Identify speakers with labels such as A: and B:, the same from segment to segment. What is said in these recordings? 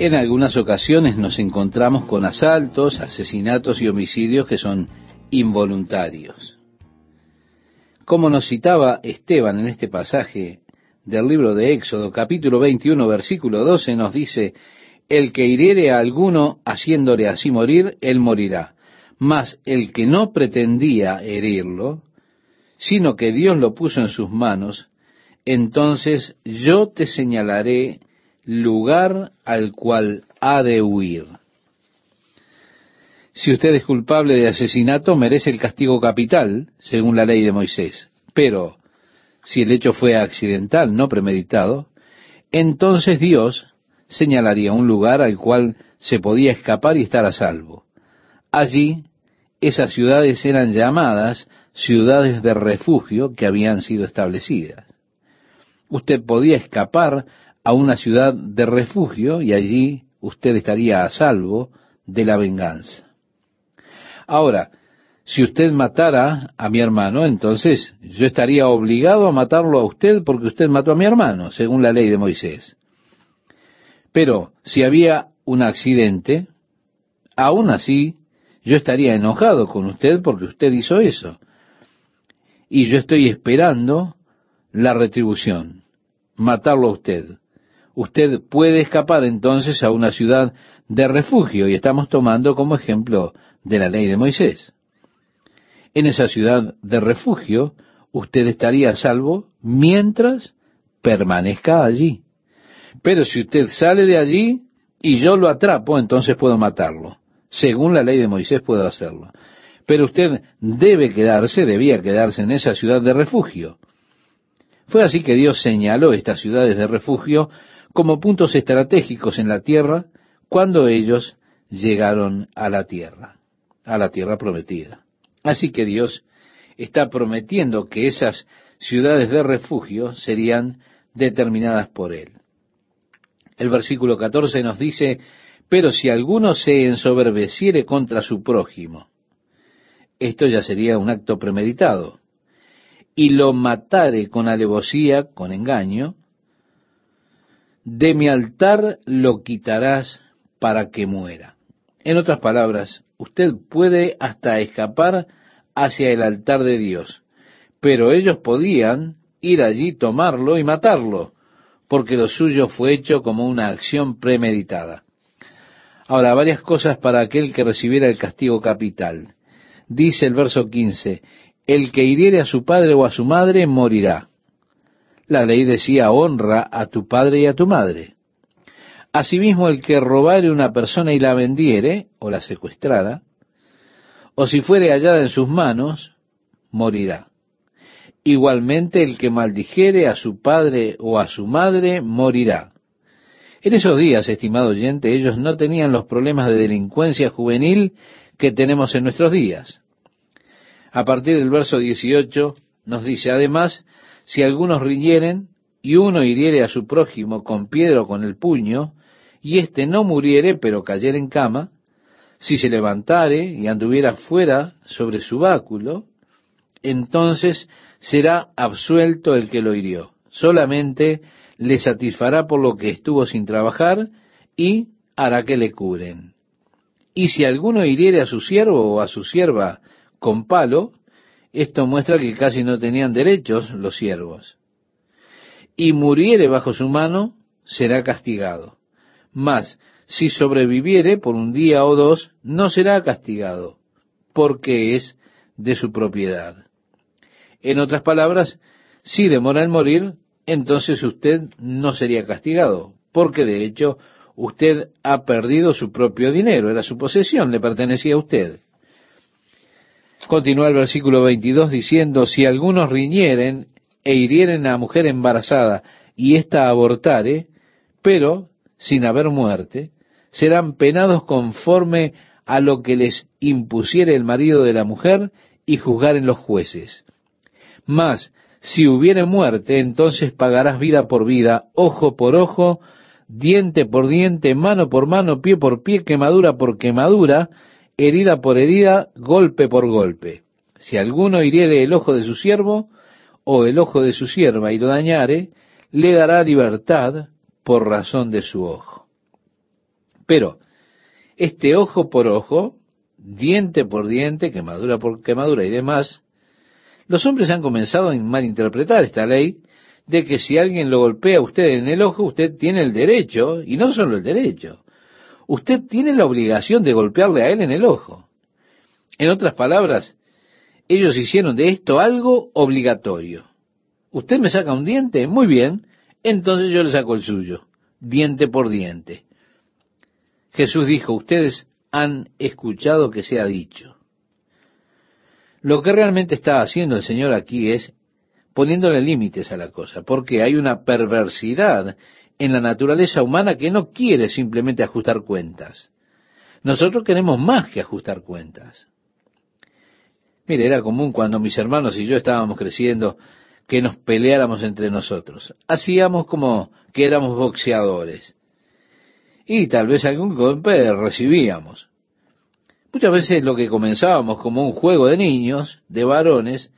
A: En algunas ocasiones nos encontramos con asaltos, asesinatos y homicidios que son involuntarios. Como nos citaba Esteban en este pasaje del libro de Éxodo, capítulo 21, versículo 12, nos dice, el que hiriere a alguno haciéndole así morir, él morirá. Mas el que no pretendía herirlo, sino que Dios lo puso en sus manos, entonces yo te señalaré lugar al cual ha de huir. Si usted es culpable de asesinato, merece el castigo capital, según la ley de Moisés. Pero, si el hecho fue accidental, no premeditado, entonces Dios señalaría un lugar al cual se podía escapar y estar a salvo. Allí, esas ciudades eran llamadas ciudades de refugio que habían sido establecidas. Usted podía escapar a una ciudad de refugio y allí usted estaría a salvo de la venganza. Ahora, si usted matara a mi hermano, entonces yo estaría obligado a matarlo a usted porque usted mató a mi hermano, según la ley de Moisés. Pero si había un accidente, aún así yo estaría enojado con usted porque usted hizo eso. Y yo estoy esperando la retribución, matarlo a usted. Usted puede escapar entonces a una ciudad de refugio y estamos tomando como ejemplo de la ley de Moisés. En esa ciudad de refugio, usted estaría a salvo mientras permanezca allí. Pero si usted sale de allí y yo lo atrapo, entonces puedo matarlo. Según la ley de Moisés puedo hacerlo. Pero usted debe quedarse, debía quedarse en esa ciudad de refugio. Fue así que Dios señaló estas ciudades de refugio como puntos estratégicos en la tierra cuando ellos llegaron a la tierra, a la tierra prometida. Así que Dios está prometiendo que esas ciudades de refugio serían determinadas por Él. El versículo 14 nos dice, pero si alguno se ensoberbeciere contra su prójimo, esto ya sería un acto premeditado, y lo matare con alevosía, con engaño, de mi altar lo quitarás para que muera. En otras palabras, usted puede hasta escapar hacia el altar de Dios, pero ellos podían ir allí, tomarlo y matarlo, porque lo suyo fue hecho como una acción premeditada. Ahora, varias cosas para aquel que recibiera el castigo capital. Dice el verso 15, el que hiriere a su padre o a su madre morirá. La ley decía, honra a tu padre y a tu madre. Asimismo, el que robare una persona y la vendiere, o la secuestrara, o si fuere hallada en sus manos, morirá. Igualmente el que maldijere a su padre o a su madre, morirá. En esos días, estimado oyente, ellos no tenían los problemas de delincuencia juvenil que tenemos en nuestros días. A partir del verso 18 nos dice, además, si algunos riñeren y uno hiriere a su prójimo con piedra o con el puño, y éste no muriere, pero cayere en cama, si se levantare y anduviera fuera sobre su báculo, entonces será absuelto el que lo hirió. Solamente le satisfará por lo que estuvo sin trabajar y hará que le curen. Y si alguno hiriere a su siervo o a su sierva con palo, esto muestra que casi no tenían derechos los siervos. Y muriere bajo su mano, será castigado. Mas si sobreviviere por un día o dos, no será castigado, porque es de su propiedad. En otras palabras, si demora en morir, entonces usted no sería castigado, porque de hecho usted ha perdido su propio dinero, era su posesión, le pertenecía a usted. Continúa el versículo 22 diciendo, si algunos riñeren e hirieren a mujer embarazada y ésta abortare, pero sin haber muerte, serán penados conforme a lo que les impusiere el marido de la mujer y juzgaren los jueces. Mas, si hubiere muerte, entonces pagarás vida por vida, ojo por ojo, diente por diente, mano por mano, pie por pie, quemadura por quemadura, herida por herida, golpe por golpe. Si alguno hiriere el ojo de su siervo o el ojo de su sierva y lo dañare, le dará libertad por razón de su ojo. Pero este ojo por ojo, diente por diente, quemadura por quemadura y demás, los hombres han comenzado a malinterpretar esta ley de que si alguien lo golpea a usted en el ojo, usted tiene el derecho, y no solo el derecho, usted tiene la obligación de golpearle a él en el ojo. En otras palabras, ellos hicieron de esto algo obligatorio. Usted me saca un diente, muy bien, entonces yo le saco el suyo, diente por diente. Jesús dijo, ustedes han escuchado que se ha dicho. Lo que realmente está haciendo el Señor aquí es poniéndole límites a la cosa, porque hay una perversidad en la naturaleza humana que no quiere simplemente ajustar cuentas. Nosotros queremos más que ajustar cuentas. Mire, era común cuando mis hermanos y yo estábamos creciendo que nos peleáramos entre nosotros. Hacíamos como que éramos boxeadores. Y tal vez algún golpe recibíamos. Muchas veces lo que comenzábamos como un juego de niños, de varones,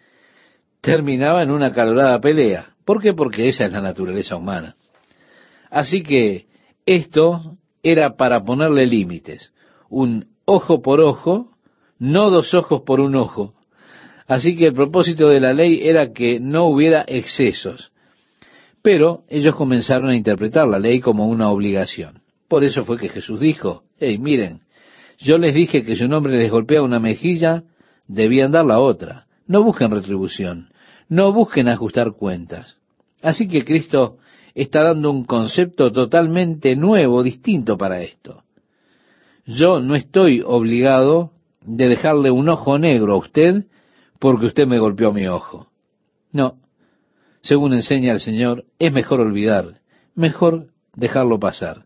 A: terminaba en una calorada pelea. ¿Por qué? Porque esa es la naturaleza humana. Así que esto era para ponerle límites. Un ojo por ojo, no dos ojos por un ojo. Así que el propósito de la ley era que no hubiera excesos. Pero ellos comenzaron a interpretar la ley como una obligación. Por eso fue que Jesús dijo, hey, miren, yo les dije que si un hombre les golpea una mejilla, debían dar la otra. No busquen retribución, no busquen ajustar cuentas. Así que Cristo está dando un concepto totalmente nuevo, distinto para esto. Yo no estoy obligado de dejarle un ojo negro a usted porque usted me golpeó mi ojo. No, según enseña el Señor, es mejor olvidar, mejor dejarlo pasar.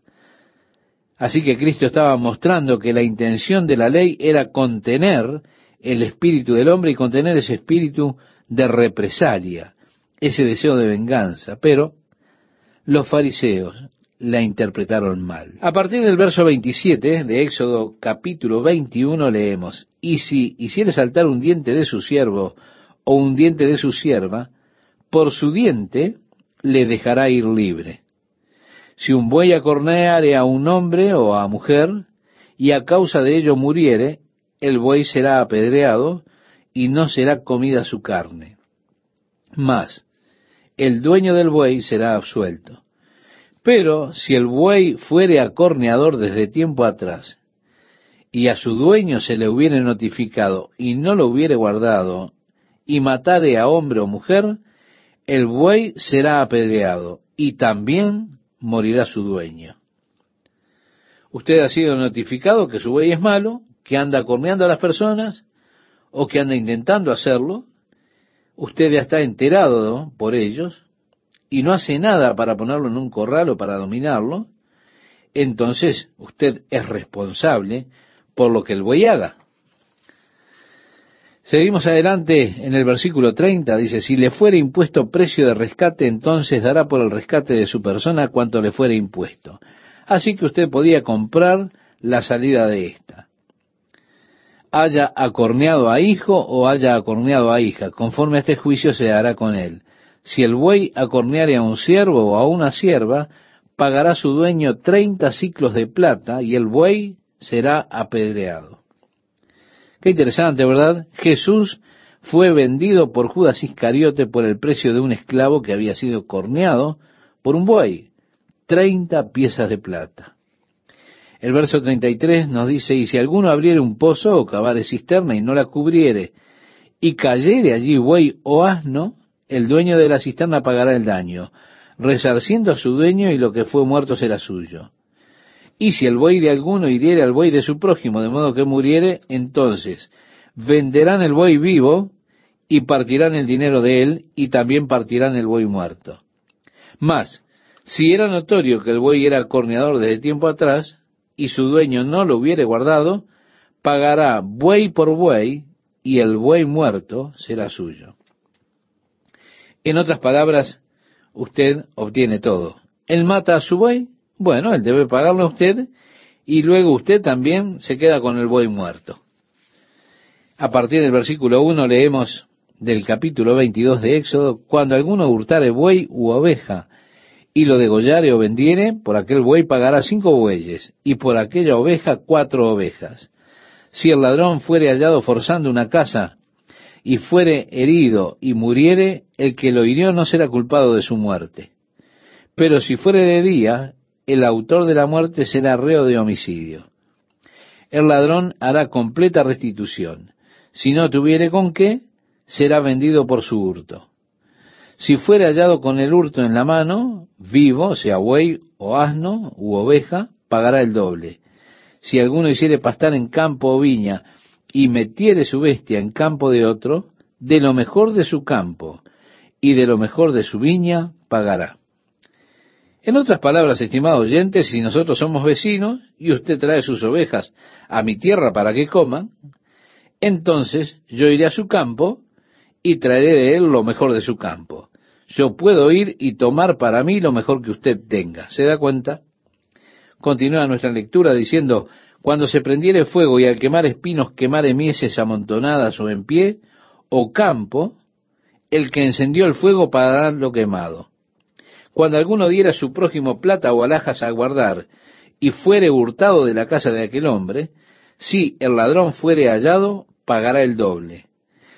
A: Así que Cristo estaba mostrando que la intención de la ley era contener el espíritu del hombre y contener ese espíritu de represalia, ese deseo de venganza. Pero los fariseos la interpretaron mal. A partir del verso 27 de Éxodo capítulo 21 leemos, y si hiciere saltar un diente de su siervo o un diente de su sierva, por su diente le dejará ir libre. Si un buey acorneare a un hombre o a mujer, y a causa de ello muriere, el buey será apedreado y no será comida su carne. Mas, el dueño del buey será absuelto. Pero si el buey fuere acorneador desde tiempo atrás, y a su dueño se le hubiere notificado y no lo hubiere guardado, y matare a hombre o mujer, el buey será apedreado, y también morirá su dueño. Usted ha sido notificado que su buey es malo, que anda corneando a las personas, o que anda intentando hacerlo. Usted ya está enterado por ellos y no hace nada para ponerlo en un corral o para dominarlo. Entonces usted es responsable por lo que el buey haga. Seguimos adelante en el versículo 30, dice, si le fuere impuesto precio de rescate, entonces dará por el rescate de su persona cuanto le fuere impuesto. Así que usted podía comprar la salida de ésta. Haya acorneado a hijo o haya acorneado a hija, conforme a este juicio se hará con él. Si el buey acorneare a un siervo o a una sierva, pagará su dueño treinta ciclos de plata y el buey será apedreado. Qué interesante, ¿verdad? Jesús fue vendido por Judas Iscariote por el precio de un esclavo que había sido corneado por un buey, treinta piezas de plata. El verso 33 nos dice, y si alguno abriere un pozo o cavare cisterna y no la cubriere, y cayere allí buey o asno, el dueño de la cisterna pagará el daño, resarciendo a su dueño y lo que fue muerto será suyo. Y si el buey de alguno hiriere al buey de su prójimo, de modo que muriere, entonces venderán el buey vivo y partirán el dinero de él y también partirán el buey muerto. Mas, si era notorio que el buey era corneador desde tiempo atrás y su dueño no lo hubiere guardado, pagará buey por buey y el buey muerto será suyo. En otras palabras, usted obtiene todo. Él mata a su buey, bueno, él debe pagarlo a usted y luego usted también se queda con el buey muerto. A partir del versículo 1 leemos del capítulo 22 de Éxodo, cuando alguno hurtare buey u oveja y lo degollare o vendiere, por aquel buey pagará cinco bueyes, y por aquella oveja cuatro ovejas. Si el ladrón fuere hallado forzando una casa, y fuere herido y muriere, el que lo hirió no será culpado de su muerte. Pero si fuere de día, el autor de la muerte será reo de homicidio. El ladrón hará completa restitución. Si no tuviere con qué, será vendido por su hurto. Si fuere hallado con el hurto en la mano, vivo, sea buey o asno u oveja, pagará el doble. Si alguno hiciere pastar en campo o viña, y metiere su bestia en campo de otro, de lo mejor de su campo y de lo mejor de su viña pagará. En otras palabras, estimado oyente, si nosotros somos vecinos y usted trae sus ovejas a mi tierra para que coman, entonces yo iré a su campo y traeré de él lo mejor de su campo. Yo puedo ir y tomar para mí lo mejor que usted tenga. ¿Se da cuenta? Continúa nuestra lectura diciendo, cuando se prendiere fuego y al quemar espinos quemare mieses amontonadas o en pie, o campo, el que encendió el fuego pagará lo quemado. Cuando alguno diera a su prójimo plata o alhajas a guardar, y fuere hurtado de la casa de aquel hombre, si el ladrón fuere hallado, pagará el doble.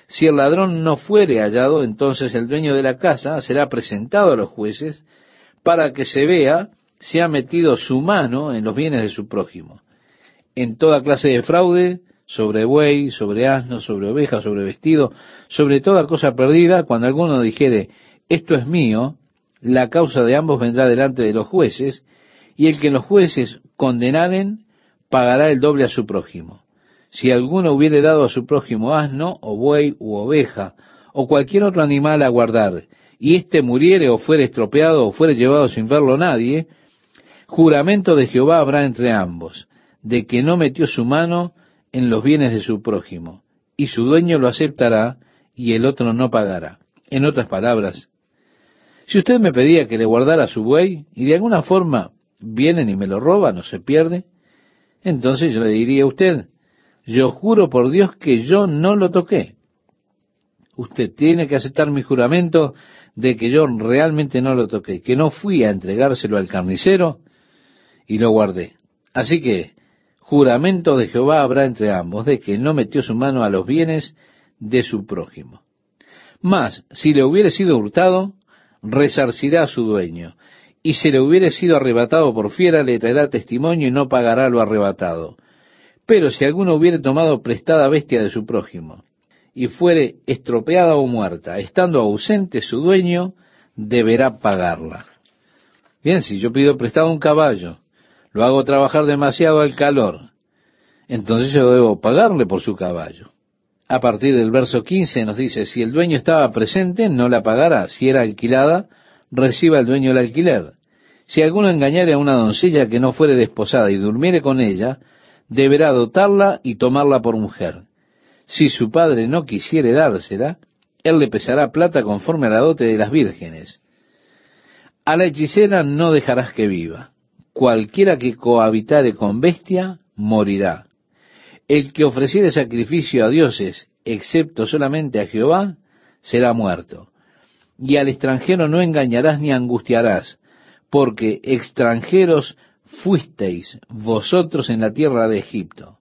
A: Si el ladrón no fuere hallado, entonces el dueño de la casa será presentado a los jueces para que se vea si ha metido su mano en los bienes de su prójimo. En toda clase de fraude, sobre buey, sobre asno, sobre oveja, sobre vestido, sobre toda cosa perdida, cuando alguno dijere, esto es mío, la causa de ambos vendrá delante de los jueces, y el que los jueces condenaren, pagará el doble a su prójimo. Si alguno hubiere dado a su prójimo asno, o buey, u oveja, o cualquier otro animal a guardar, y éste muriere o fuere estropeado o fuere llevado sin verlo nadie, juramento de Jehová habrá entre ambos, de que no metió su mano en los bienes de su prójimo, y su dueño lo aceptará y el otro no pagará. En otras palabras, si usted me pedía que le guardara su buey y de alguna forma vienen y me lo roban o se pierde, entonces yo le diría a usted, yo juro por Dios que yo no lo toqué. Usted tiene que aceptar mi juramento de que yo realmente no lo toqué, que no fui a entregárselo al carnicero y lo guardé. Así que juramento de Jehová habrá entre ambos, de que no metió su mano a los bienes de su prójimo. Mas, si le hubiere sido hurtado, resarcirá a su dueño, y si le hubiere sido arrebatado por fiera, le traerá testimonio y no pagará lo arrebatado. Pero si alguno hubiere tomado prestada bestia de su prójimo, y fuere estropeada o muerta, estando ausente su dueño, deberá pagarla. Bien, si yo pido prestado un caballo, lo hago trabajar demasiado al calor, entonces yo debo pagarle por su caballo. A partir del verso 15 nos dice, si el dueño estaba presente, no la pagará. Si era alquilada, reciba el dueño el alquiler. Si alguno engañare a una doncella que no fuere desposada y durmiere con ella, deberá dotarla y tomarla por mujer. Si su padre no quisiere dársela, él le pesará plata conforme a la dote de las vírgenes. A la hechicera no dejarás que viva cualquiera que cohabitare con bestia morirá. El que ofreciere sacrificio a dioses, excepto solamente a Jehová, será muerto. Y al extranjero no engañarás ni angustiarás, porque extranjeros fuisteis vosotros en la tierra de Egipto.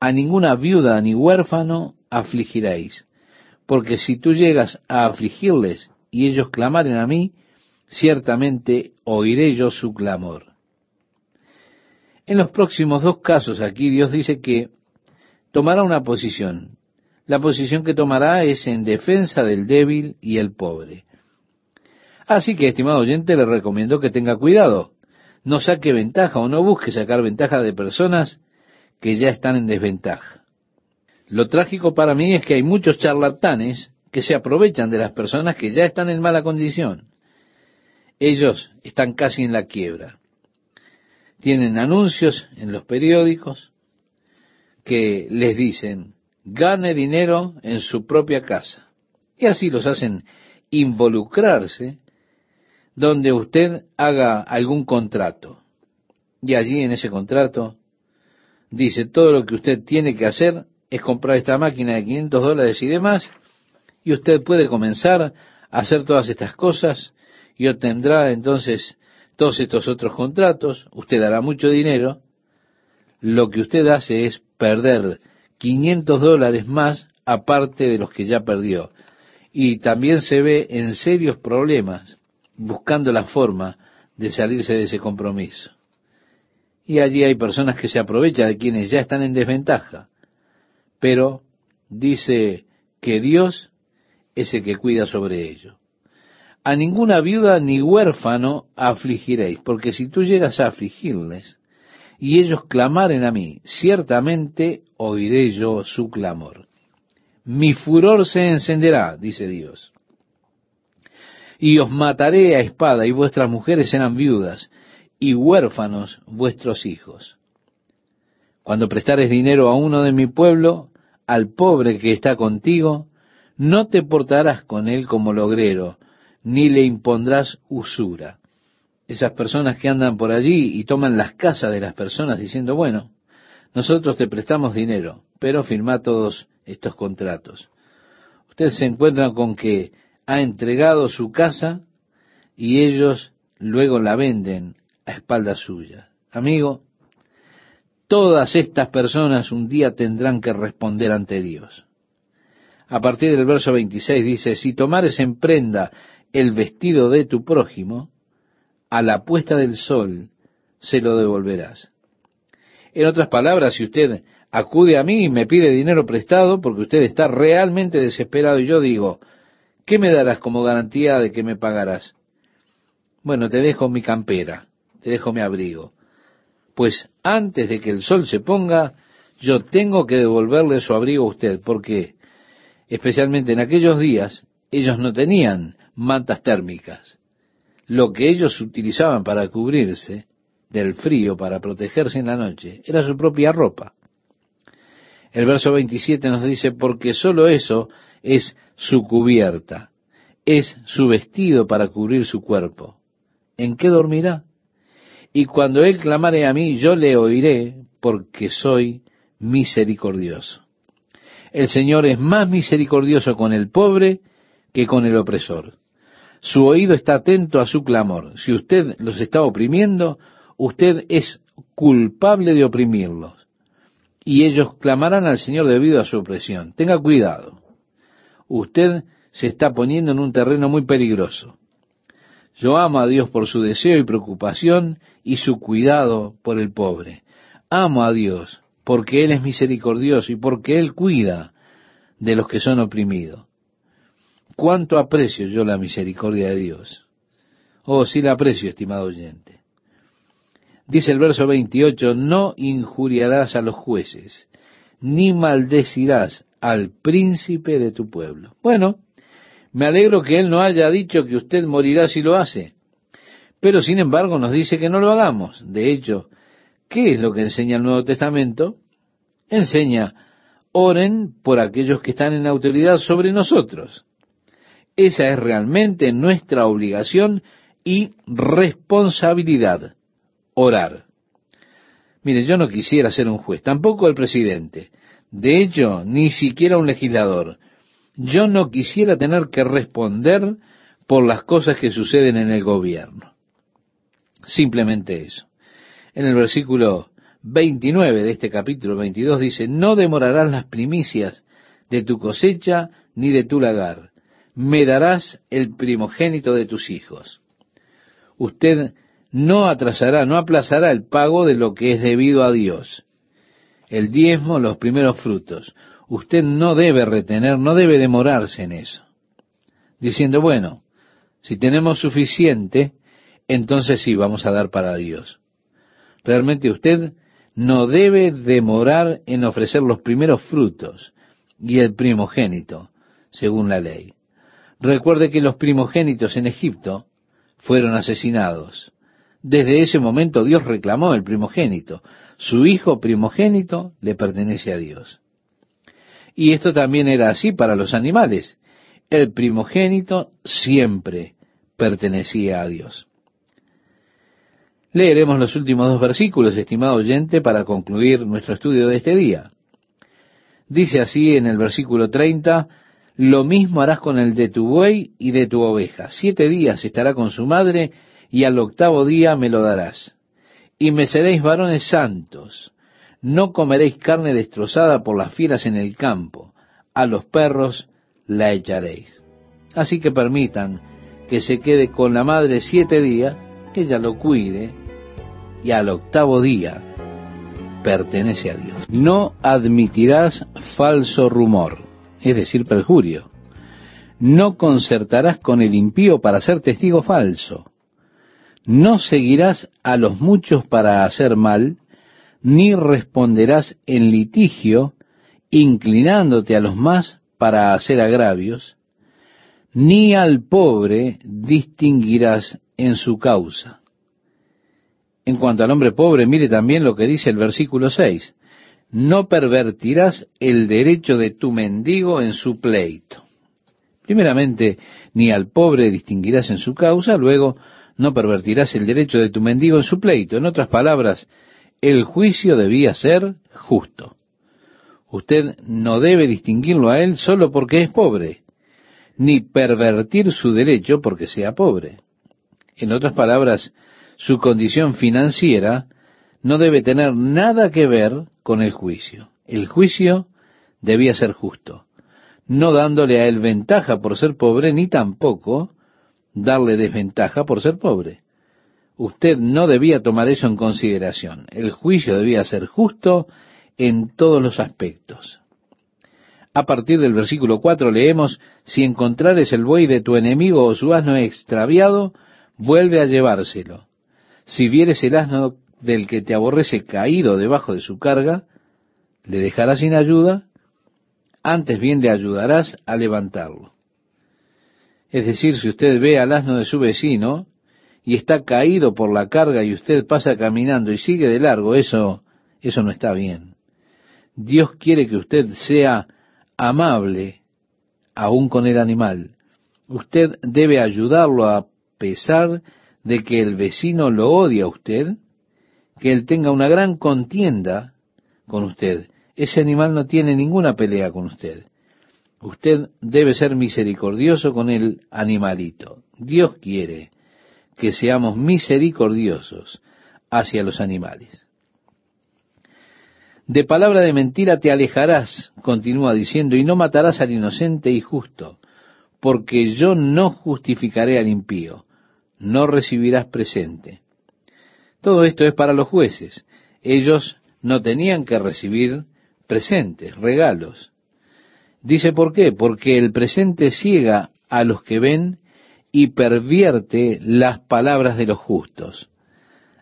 A: A ninguna viuda ni huérfano afligiréis, porque si tú llegas a afligirles y ellos clamaren a mí, ciertamente oiré yo su clamor. En los próximos dos casos aquí Dios dice que tomará una posición. La posición que tomará es en defensa del débil y el pobre. Así que, estimado oyente, le recomiendo que tenga cuidado. No saque ventaja o no busque sacar ventaja de personas que ya están en desventaja. Lo trágico para mí es que hay muchos charlatanes que se aprovechan de las personas que ya están en mala condición. Ellos están casi en la quiebra tienen anuncios en los periódicos que les dicen, gane dinero en su propia casa. Y así los hacen involucrarse donde usted haga algún contrato. Y allí en ese contrato dice, todo lo que usted tiene que hacer es comprar esta máquina de 500 dólares y demás, y usted puede comenzar a hacer todas estas cosas, y obtendrá entonces todos estos otros contratos, usted dará mucho dinero, lo que usted hace es perder 500 dólares más aparte de los que ya perdió. Y también se ve en serios problemas buscando la forma de salirse de ese compromiso. Y allí hay personas que se aprovechan de quienes ya están en desventaja. Pero dice que Dios es el que cuida sobre ello. A ninguna viuda ni huérfano afligiréis, porque si tú llegas a afligirles y ellos clamaren a mí, ciertamente oiré yo su clamor. Mi furor se encenderá, dice Dios. Y os mataré a espada, y vuestras mujeres serán viudas, y huérfanos vuestros hijos. Cuando prestares dinero a uno de mi pueblo, al pobre que está contigo, no te portarás con él como logrero, ni le impondrás usura. Esas personas que andan por allí y toman las casas de las personas diciendo, bueno, nosotros te prestamos dinero, pero firma todos estos contratos. Usted se encuentra con que ha entregado su casa y ellos luego la venden a espaldas suyas. Amigo, todas estas personas un día tendrán que responder ante Dios. A partir del verso 26 dice, si tomares en prenda el vestido de tu prójimo, a la puesta del sol se lo devolverás. En otras palabras, si usted acude a mí y me pide dinero prestado porque usted está realmente desesperado y yo digo, ¿qué me darás como garantía de que me pagarás? Bueno, te dejo mi campera, te dejo mi abrigo. Pues antes de que el sol se ponga, yo tengo que devolverle su abrigo a usted, porque especialmente en aquellos días ellos no tenían mantas térmicas. Lo que ellos utilizaban para cubrirse del frío, para protegerse en la noche, era su propia ropa. El verso 27 nos dice, porque sólo eso es su cubierta, es su vestido para cubrir su cuerpo. ¿En qué dormirá? Y cuando él clamare a mí, yo le oiré, porque soy misericordioso. El Señor es más misericordioso con el pobre que con el opresor. Su oído está atento a su clamor. Si usted los está oprimiendo, usted es culpable de oprimirlos. Y ellos clamarán al Señor debido a su opresión. Tenga cuidado. Usted se está poniendo en un terreno muy peligroso. Yo amo a Dios por su deseo y preocupación y su cuidado por el pobre. Amo a Dios porque Él es misericordioso y porque Él cuida de los que son oprimidos. ¿Cuánto aprecio yo la misericordia de Dios? Oh, sí la aprecio, estimado oyente. Dice el verso 28, no injuriarás a los jueces, ni maldecirás al príncipe de tu pueblo. Bueno, me alegro que él no haya dicho que usted morirá si lo hace. Pero sin embargo nos dice que no lo hagamos. De hecho, ¿qué es lo que enseña el Nuevo Testamento? Enseña, oren por aquellos que están en autoridad sobre nosotros. Esa es realmente nuestra obligación y responsabilidad, orar. Mire, yo no quisiera ser un juez, tampoco el presidente. De hecho, ni siquiera un legislador. Yo no quisiera tener que responder por las cosas que suceden en el gobierno. Simplemente eso. En el versículo 29 de este capítulo 22 dice, no demorarás las primicias de tu cosecha ni de tu lagar. Me darás el primogénito de tus hijos. Usted no atrasará, no aplazará el pago de lo que es debido a Dios. El diezmo, los primeros frutos usted no debe retener, no debe demorarse en eso. Diciendo, bueno, si tenemos suficiente, entonces sí, vamos a dar para Dios. Realmente usted no debe demorar en ofrecer los primeros frutos y el primogénito, según la ley. Recuerde que los primogénitos en Egipto fueron asesinados. Desde ese momento Dios reclamó el primogénito. Su hijo primogénito le pertenece a Dios. Y esto también era así para los animales. El primogénito siempre pertenecía a Dios. Leeremos los últimos dos versículos, estimado oyente, para concluir nuestro estudio de este día. Dice así en el versículo 30, lo mismo harás con el de tu buey y de tu oveja. Siete días estará con su madre, y al octavo día me lo darás. Y me seréis varones santos. No comeréis carne destrozada por las fieras en el campo. A los perros la echaréis. Así que permitan que se quede con la madre siete días, que ella lo cuide, y al octavo día pertenece a Dios. No admitirás falso rumor, es decir, perjurio. No concertarás con el impío para ser testigo falso. No seguirás a los muchos para hacer mal, ni responderás en litigio, inclinándote a los más para hacer agravios, ni al pobre distinguirás en su causa. En cuanto al hombre pobre, mire también lo que dice el versículo 6. No pervertirás el derecho de tu mendigo en su pleito. Primeramente, ni al pobre distinguirás en su causa, luego no pervertirás el derecho de tu mendigo en su pleito. En otras palabras, el juicio debía ser justo. Usted no debe distinguirlo a él solo porque es pobre, ni pervertir su derecho porque sea pobre. En otras palabras, su condición financiera no debe tener nada que ver con el juicio. El juicio debía ser justo, no dándole a él ventaja por ser pobre, ni tampoco darle desventaja por ser pobre. Usted no debía tomar eso en consideración. El juicio debía ser justo en todos los aspectos. A partir del versículo 4 leemos, si encontrares el buey de tu enemigo o su asno extraviado, vuelve a llevárselo. Si vieres el asno del que te aborrece caído debajo de su carga, le dejarás sin ayuda, antes bien le ayudarás a levantarlo. Es decir, si usted ve al asno de su vecino y está caído por la carga y usted pasa caminando y sigue de largo, eso, eso no está bien. Dios quiere que usted sea amable aún con el animal. Usted debe ayudarlo a pesar de que el vecino lo odia a usted, que él tenga una gran contienda con usted. Ese animal no tiene ninguna pelea con usted. Usted debe ser misericordioso con el animalito. Dios quiere que seamos misericordiosos hacia los animales. De palabra de mentira te alejarás, continúa diciendo, y no matarás al inocente y justo, porque yo no justificaré al impío no recibirás presente. Todo esto es para los jueces. Ellos no tenían que recibir presentes, regalos. Dice por qué, porque el presente ciega a los que ven y pervierte las palabras de los justos.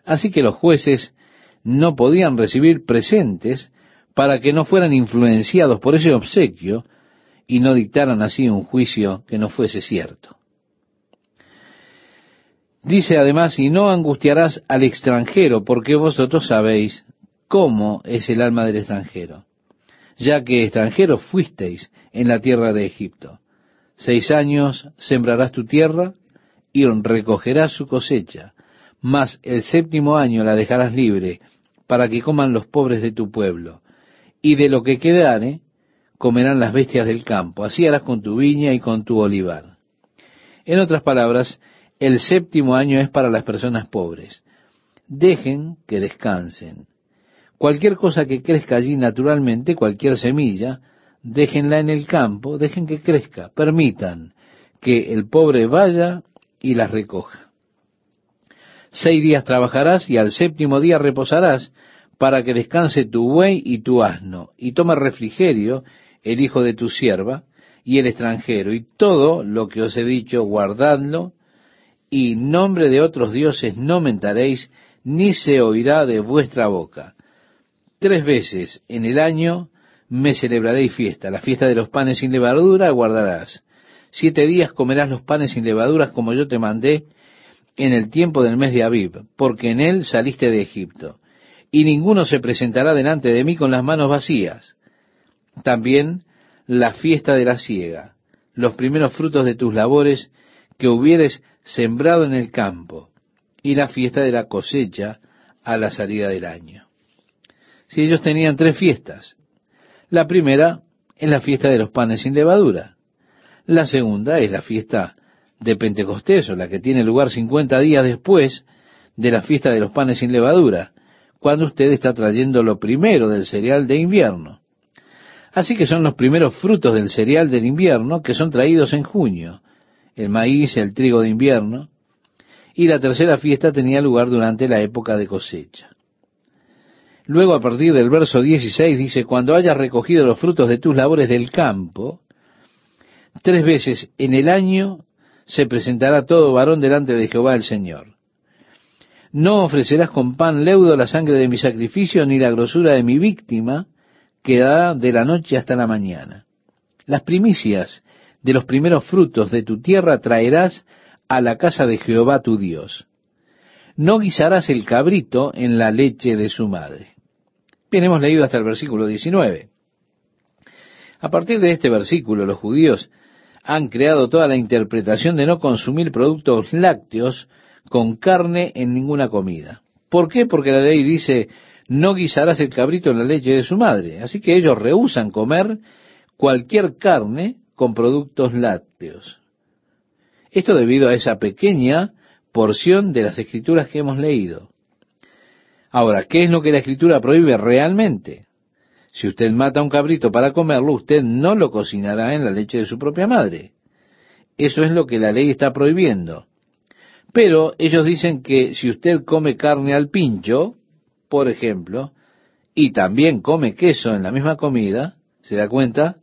A: Así que los jueces no podían recibir presentes para que no fueran influenciados por ese obsequio y no dictaran así un juicio que no fuese cierto. Dice además, y no angustiarás al extranjero, porque vosotros sabéis cómo es el alma del extranjero, ya que extranjeros fuisteis en la tierra de Egipto. Seis años sembrarás tu tierra y recogerás su cosecha, mas el séptimo año la dejarás libre para que coman los pobres de tu pueblo, y de lo que quedare comerán las bestias del campo. Así harás con tu viña y con tu olivar. En otras palabras, el séptimo año es para las personas pobres. Dejen que descansen. Cualquier cosa que crezca allí naturalmente, cualquier semilla, déjenla en el campo, dejen que crezca, permitan que el pobre vaya y las recoja. Seis días trabajarás y al séptimo día reposarás para que descanse tu buey y tu asno, y tome refrigerio el hijo de tu sierva y el extranjero, y todo lo que os he dicho, guardadlo, y nombre de otros dioses no mentaréis, ni se oirá de vuestra boca. Tres veces en el año me celebraréis fiesta. La fiesta de los panes sin levadura guardarás. Siete días comerás los panes sin levaduras como yo te mandé en el tiempo del mes de Abib, porque en él saliste de Egipto. Y ninguno se presentará delante de mí con las manos vacías. También la fiesta de la siega, los primeros frutos de tus labores que hubieres sembrado en el campo, y la fiesta de la cosecha a la salida del año. Si ellos tenían tres fiestas, la primera es la fiesta de los panes sin levadura. La segunda es la fiesta de Pentecostés, o la que tiene lugar 50 días después de la fiesta de los panes sin levadura, cuando usted está trayendo lo primero del cereal de invierno. Así que son los primeros frutos del cereal del invierno que son traídos en junio, el maíz, el trigo de invierno, y la tercera fiesta tenía lugar durante la época de cosecha. Luego, a partir del verso 16, dice, cuando hayas recogido los frutos de tus labores del campo, tres veces en el año se presentará todo varón delante de Jehová el Señor. No ofrecerás con pan leudo la sangre de mi sacrificio, ni la grosura de mi víctima, que da de la noche hasta la mañana. Las primicias de los primeros frutos de tu tierra traerás a la casa de Jehová tu Dios. No guisarás el cabrito en la leche de su madre. Bien, hemos leído hasta el versículo 19. A partir de este versículo, los judíos han creado toda la interpretación de no consumir productos lácteos con carne en ninguna comida. ¿Por qué? Porque la ley dice, no guisarás el cabrito en la leche de su madre. Así que ellos rehusan comer cualquier carne con productos lácteos. Esto debido a esa pequeña porción de las escrituras que hemos leído. Ahora, ¿qué es lo que la escritura prohíbe realmente? Si usted mata un cabrito para comerlo, usted no lo cocinará en la leche de su propia madre. Eso es lo que la ley está prohibiendo. Pero ellos dicen que si usted come carne al pincho, por ejemplo, y también come queso en la misma comida, ¿se da cuenta?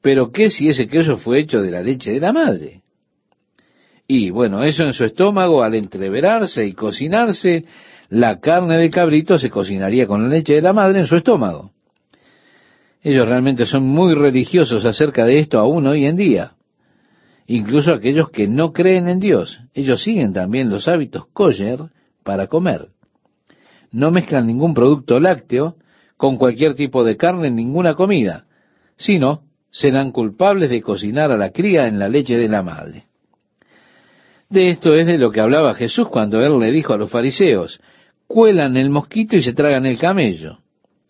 A: Pero ¿qué si ese queso fue hecho de la leche de la madre? Y bueno, eso en su estómago, al entreverarse y cocinarse, la carne del cabrito se cocinaría con la leche de la madre en su estómago. Ellos realmente son muy religiosos acerca de esto aún hoy en día. Incluso aquellos que no creen en Dios, ellos siguen también los hábitos kosher para comer. No mezclan ningún producto lácteo con cualquier tipo de carne en ninguna comida, sino serán culpables de cocinar a la cría en la leche de la madre. De esto es de lo que hablaba Jesús cuando él le dijo a los fariseos, cuelan el mosquito y se tragan el camello.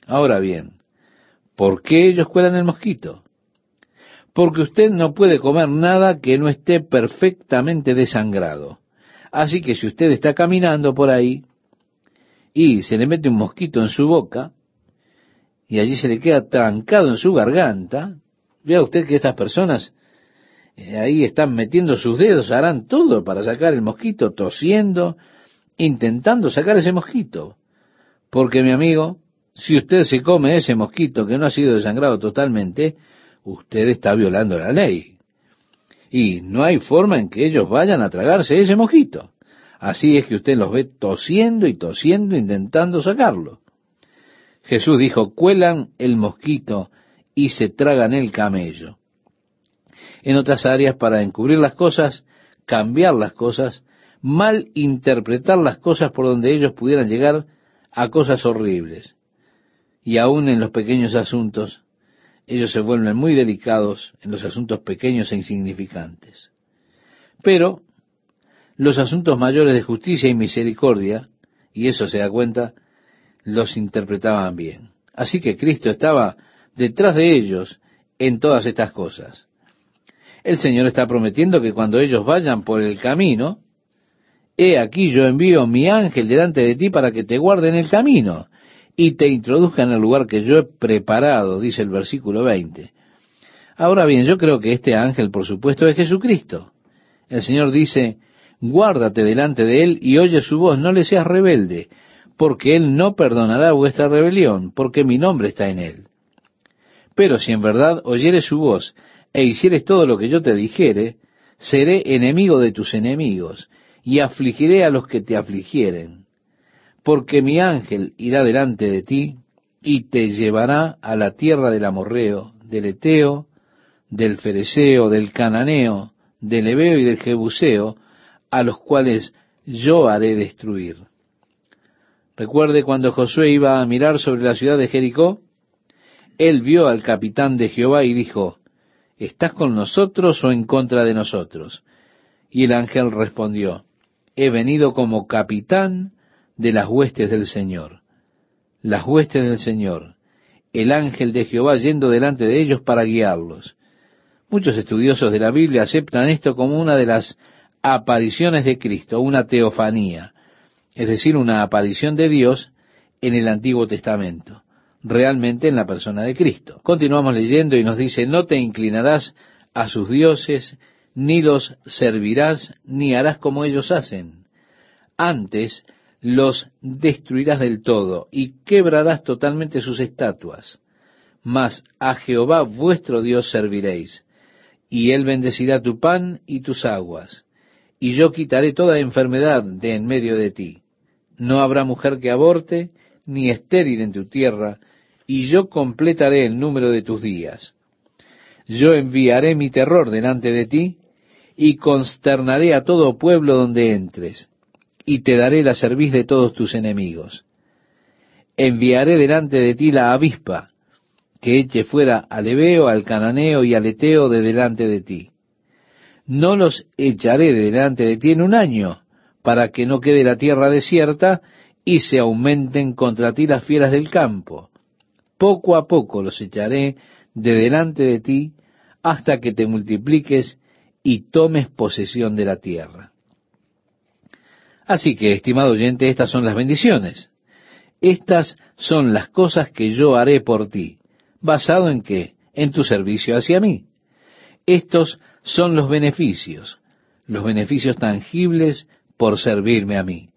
A: Ahora bien, ¿por qué ellos cuelan el mosquito? Porque usted no puede comer nada que no esté perfectamente desangrado. Así que si usted está caminando por ahí y se le mete un mosquito en su boca y allí se le queda trancado en su garganta, vea usted que estas personas eh, ahí están metiendo sus dedos, harán todo para sacar el mosquito, tosiendo, intentando sacar ese mosquito. Porque mi amigo, si usted se come ese mosquito que no ha sido desangrado totalmente, usted está violando la ley. Y no hay forma en que ellos vayan a tragarse ese mosquito. Así es que usted los ve tosiendo y tosiendo intentando sacarlo. Jesús dijo, cuelan el mosquito y se tragan el camello. En otras áreas, para encubrir las cosas, cambiar las cosas, mal interpretar las cosas por donde ellos pudieran llegar a cosas horribles. Y aún en los pequeños asuntos, ellos se vuelven muy delicados en los asuntos pequeños e insignificantes. Pero los asuntos mayores de justicia y misericordia, y eso se da cuenta, los interpretaban bien. Así que Cristo estaba detrás de ellos en todas estas cosas. El Señor está prometiendo que cuando ellos vayan por el camino, He aquí yo envío mi ángel delante de ti para que te guarde en el camino y te introduzca en el lugar que yo he preparado, dice el versículo 20. Ahora bien, yo creo que este ángel, por supuesto, es Jesucristo. El Señor dice, guárdate delante de él y oye su voz, no le seas rebelde, porque él no perdonará vuestra rebelión, porque mi nombre está en él. Pero si en verdad oyeres su voz e hicieres todo lo que yo te dijere, seré enemigo de tus enemigos y afligiré a los que te afligieren, porque mi ángel irá delante de ti y te llevará a la tierra del amorreo, del eteo, del fereceo, del cananeo, del ebeo y del jebuseo, a los cuales yo haré destruir. Recuerde cuando Josué iba a mirar sobre la ciudad de Jericó, él vio al capitán de Jehová y dijo, ¿estás con nosotros o en contra de nosotros? Y el ángel respondió, he venido como capitán de las huestes del Señor. Las huestes del Señor, el ángel de Jehová yendo delante de ellos para guiarlos. Muchos estudiosos de la Biblia aceptan esto como una de las apariciones de Cristo, una teofanía, es decir, una aparición de Dios en el Antiguo Testamento, realmente en la persona de Cristo. Continuamos leyendo y nos dice, no te inclinarás a sus dioses, ni los servirás, ni harás como ellos hacen. Antes los destruirás del todo y quebrarás totalmente sus estatuas. Mas a Jehová vuestro Dios serviréis, y él bendecirá tu pan y tus aguas, y yo quitaré toda enfermedad de en medio de ti. No habrá mujer que aborte, ni estéril en tu tierra, y yo completaré el número de tus días. Yo enviaré mi terror delante de ti, y consternaré a todo pueblo donde entres, y te daré la cerviz de todos tus enemigos. Enviaré delante de ti la avispa, que eche fuera al Ebeo, al Cananeo y al Eteo de delante de ti. No los echaré delante de ti en un año, para que no quede la tierra desierta y se aumenten contra ti las fieras del campo. Poco a poco los echaré de delante de ti hasta que te multipliques y tomes posesión de la tierra. Así que, estimado oyente, estas son las bendiciones. Estas son las cosas que yo haré por ti. ¿Basado en qué? En tu servicio hacia mí. Estos son los beneficios, los beneficios tangibles por servirme a mí.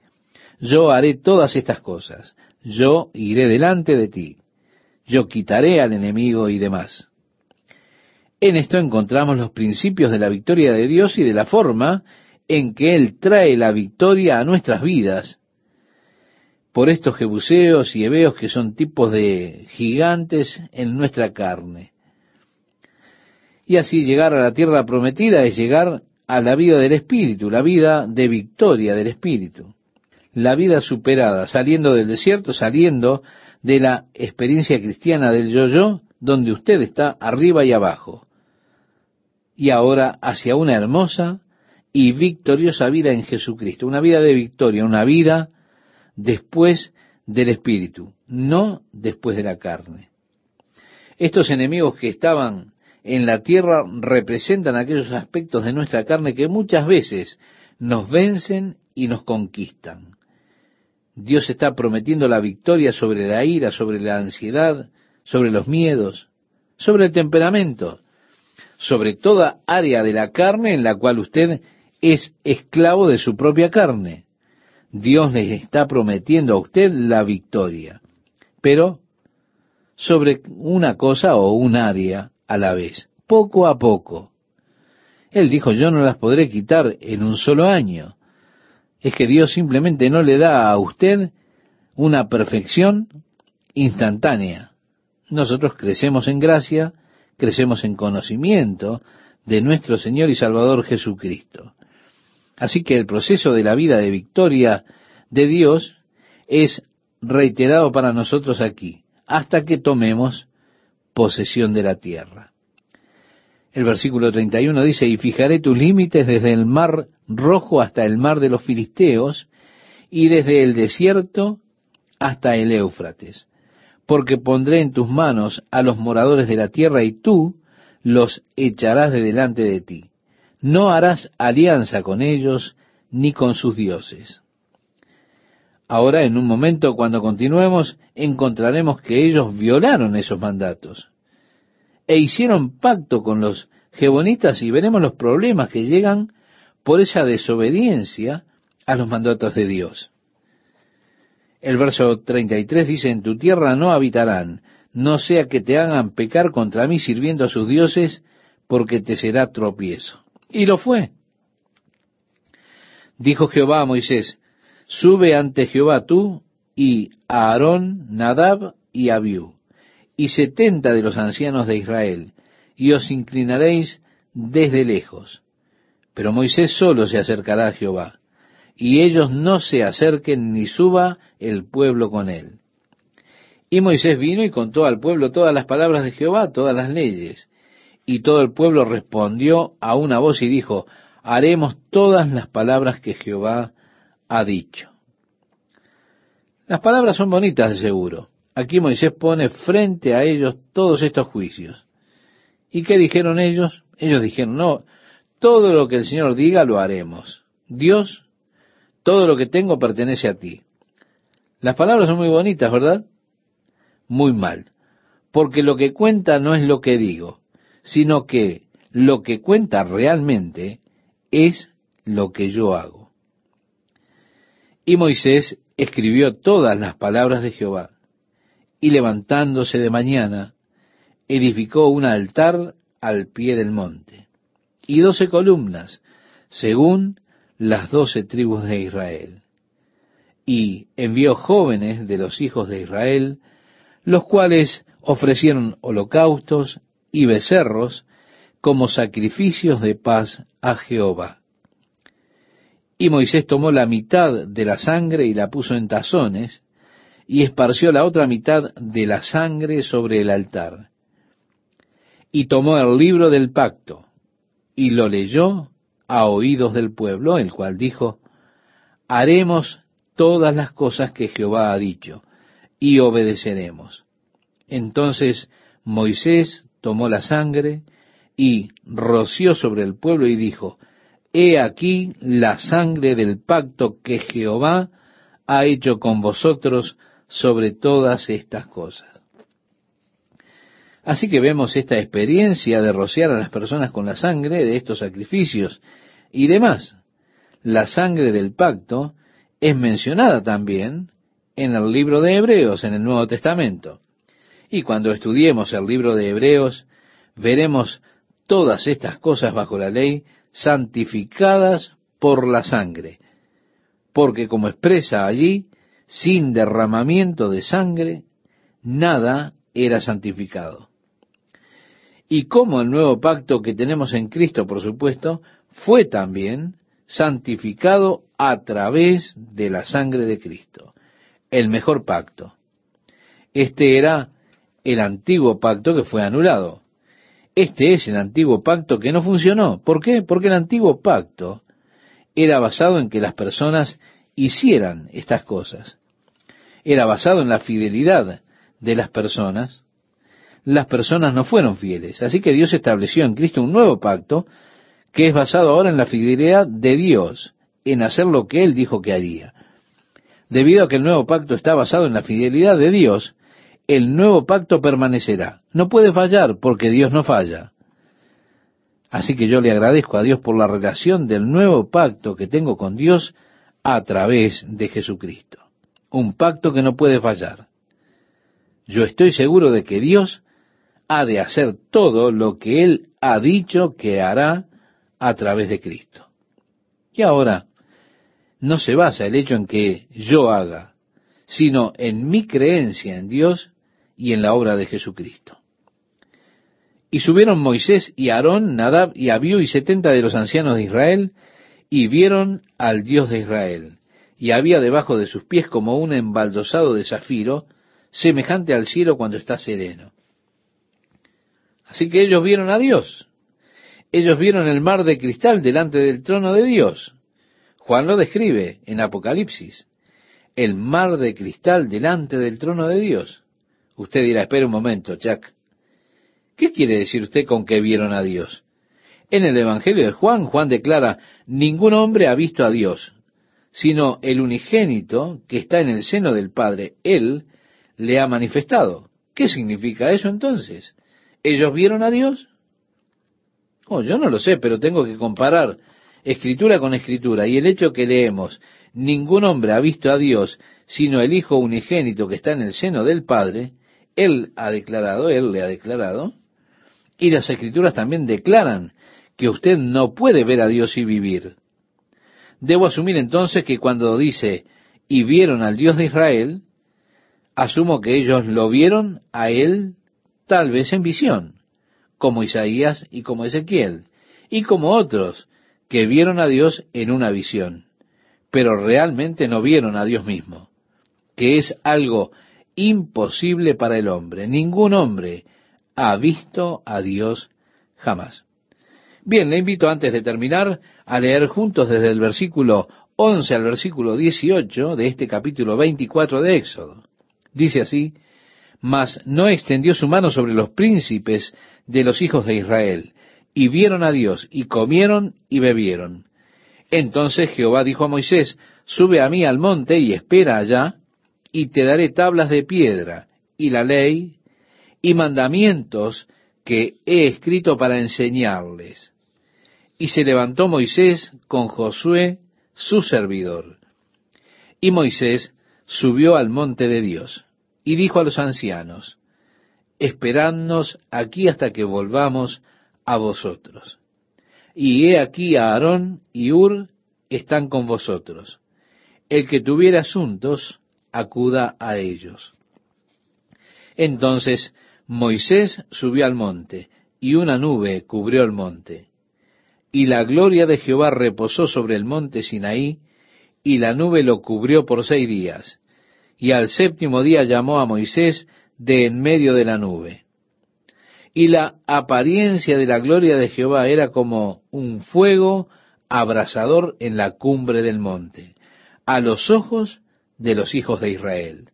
A: Yo haré todas estas cosas. Yo iré delante de ti. Yo quitaré al enemigo y demás. En esto encontramos los principios de la victoria de Dios y de la forma en que Él trae la victoria a nuestras vidas. Por estos jebuseos y hebeos que son tipos de gigantes en nuestra carne. Y así llegar a la tierra prometida es llegar a la vida del Espíritu, la vida de victoria del Espíritu, la vida superada, saliendo del desierto, saliendo de la experiencia cristiana del yo-yo, donde usted está arriba y abajo, y ahora hacia una hermosa y victoriosa vida en Jesucristo, una vida de victoria, una vida después del Espíritu, no después de la carne. Estos enemigos que estaban en la tierra representan aquellos aspectos de nuestra carne que muchas veces nos vencen y nos conquistan. Dios está prometiendo la victoria sobre la ira, sobre la ansiedad, sobre los miedos, sobre el temperamento, sobre toda área de la carne en la cual usted es esclavo de su propia carne. Dios le está prometiendo a usted la victoria, pero sobre una cosa o un área a la vez, poco a poco. Él dijo, yo no las podré quitar en un solo año. Es que Dios simplemente no le da a usted una perfección instantánea. Nosotros crecemos en gracia, crecemos en conocimiento de nuestro Señor y Salvador Jesucristo. Así que el proceso de la vida de victoria de Dios es reiterado para nosotros aquí, hasta que tomemos posesión de la tierra. El versículo 31 dice, y fijaré tus límites desde el mar rojo hasta el mar de los filisteos, y desde el desierto hasta el Éufrates, porque pondré en tus manos a los moradores de la tierra, y tú los echarás de delante de ti. No harás alianza con ellos ni con sus dioses. Ahora, en un momento, cuando continuemos, encontraremos que ellos violaron esos mandatos e hicieron pacto con los jebonitas y veremos los problemas que llegan por esa desobediencia a los mandatos de Dios. El verso 33 dice, en tu tierra no habitarán, no sea que te hagan pecar contra mí sirviendo a sus dioses, porque te será tropiezo. Y lo fue. Dijo Jehová a Moisés, Sube ante Jehová tú y Aarón, Nadab y Abiú, y setenta de los ancianos de Israel, y os inclinaréis desde lejos. Pero Moisés solo se acercará a Jehová, y ellos no se acerquen ni suba el pueblo con él. Y Moisés vino y contó al pueblo todas las palabras de Jehová, todas las leyes. Y todo el pueblo respondió a una voz y dijo, haremos todas las palabras que Jehová ha dicho. Las palabras son bonitas de seguro. Aquí Moisés pone frente a ellos todos estos juicios. ¿Y qué dijeron ellos? Ellos dijeron, no, todo lo que el Señor diga lo haremos. Dios, todo lo que tengo pertenece a ti. Las palabras son muy bonitas, ¿verdad? Muy mal. Porque lo que cuenta no es lo que digo, sino que lo que cuenta realmente es lo que yo hago. Y Moisés escribió todas las palabras de Jehová, y levantándose de mañana, edificó un altar al pie del monte, y doce columnas, según las doce tribus de Israel. Y envió jóvenes de los hijos de Israel, los cuales ofrecieron holocaustos y becerros como sacrificios de paz a Jehová. Y Moisés tomó la mitad de la sangre y la puso en tazones, y esparció la otra mitad de la sangre sobre el altar. Y tomó el libro del pacto, y lo leyó a oídos del pueblo, el cual dijo, haremos todas las cosas que Jehová ha dicho, y obedeceremos. Entonces Moisés tomó la sangre y roció sobre el pueblo y dijo, He aquí la sangre del pacto que Jehová ha hecho con vosotros sobre todas estas cosas. Así que vemos esta experiencia de rociar a las personas con la sangre de estos sacrificios y demás. La sangre del pacto es mencionada también en el libro de Hebreos, en el Nuevo Testamento. Y cuando estudiemos el libro de Hebreos, veremos todas estas cosas bajo la ley santificadas por la sangre. Porque como expresa allí, sin derramamiento de sangre, nada era santificado. Y como el nuevo pacto que tenemos en Cristo, por supuesto, fue también santificado a través de la sangre de Cristo. El mejor pacto. Este era el antiguo pacto que fue anulado. Este es el antiguo pacto que no funcionó. ¿Por qué? Porque el antiguo pacto era basado en que las personas hicieran estas cosas. Era basado en la fidelidad de las personas. Las personas no fueron fieles. Así que Dios estableció en Cristo un nuevo pacto que es basado ahora en la fidelidad de Dios, en hacer lo que Él dijo que haría. Debido a que el nuevo pacto está basado en la fidelidad de Dios, el nuevo pacto permanecerá. No puede fallar porque Dios no falla. Así que yo le agradezco a Dios por la relación del nuevo pacto que tengo con Dios a través de Jesucristo. Un pacto que no puede fallar. Yo estoy seguro de que Dios ha de hacer todo lo que Él ha dicho que hará a través de Cristo. Y ahora, no se basa el hecho en que yo haga, sino en mi creencia en Dios y en la obra de Jesucristo. Y subieron Moisés y Aarón, Nadab y Abiú y setenta de los ancianos de Israel, y vieron al Dios de Israel. Y había debajo de sus pies como un embaldosado de zafiro, semejante al cielo cuando está sereno. Así que ellos vieron a Dios. Ellos vieron el mar de cristal delante del trono de Dios. Juan lo describe en Apocalipsis. El mar de cristal delante del trono de Dios. Usted dirá, espera un momento, Jack. ¿Qué quiere decir usted con que vieron a Dios? En el Evangelio de Juan, Juan declara, ningún hombre ha visto a Dios, sino el unigénito que está en el seno del Padre, Él le ha manifestado. ¿Qué significa eso entonces? ¿Ellos vieron a Dios? Oh, yo no lo sé, pero tengo que comparar escritura con escritura. Y el hecho que leemos, ningún hombre ha visto a Dios, sino el Hijo unigénito que está en el seno del Padre, él ha declarado, Él le ha declarado, y las escrituras también declaran que usted no puede ver a Dios y vivir. Debo asumir entonces que cuando dice, y vieron al Dios de Israel, asumo que ellos lo vieron a Él tal vez en visión, como Isaías y como Ezequiel, y como otros que vieron a Dios en una visión, pero realmente no vieron a Dios mismo, que es algo imposible para el hombre. Ningún hombre ha visto a Dios jamás. Bien, le invito antes de terminar a leer juntos desde el versículo 11 al versículo 18 de este capítulo 24 de Éxodo. Dice así, mas no extendió su mano sobre los príncipes de los hijos de Israel, y vieron a Dios, y comieron y bebieron. Entonces Jehová dijo a Moisés, sube a mí al monte y espera allá, y te daré tablas de piedra, y la ley, y mandamientos que he escrito para enseñarles. Y se levantó Moisés con Josué, su servidor. Y Moisés subió al monte de Dios, y dijo a los ancianos, Esperadnos aquí hasta que volvamos a vosotros. Y he aquí a Aarón y Ur están con vosotros. El que tuviera asuntos, acuda a ellos. Entonces Moisés subió al monte, y una nube cubrió el monte. Y la gloria de Jehová reposó sobre el monte Sinaí, y la nube lo cubrió por seis días. Y al séptimo día llamó a Moisés de en medio de la nube. Y la apariencia de la gloria de Jehová era como un fuego abrasador en la cumbre del monte, a los ojos de los hijos de Israel.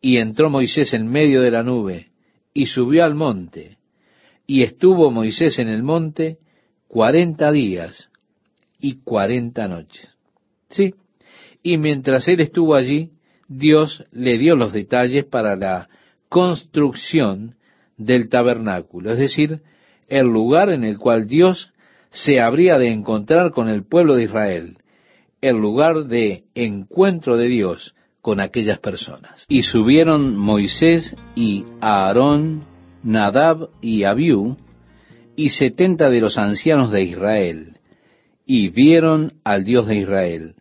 A: Y entró Moisés en medio de la nube, y subió al monte, y estuvo Moisés en el monte cuarenta días y cuarenta noches. Sí, y mientras él estuvo allí, Dios le dio los detalles para la construcción del tabernáculo, es decir, el lugar en el cual Dios se habría de encontrar con el pueblo de Israel, el lugar de encuentro de Dios con aquellas personas. Y subieron Moisés y Aarón, Nadab y Abiú, y setenta de los ancianos de Israel, y vieron al Dios de Israel.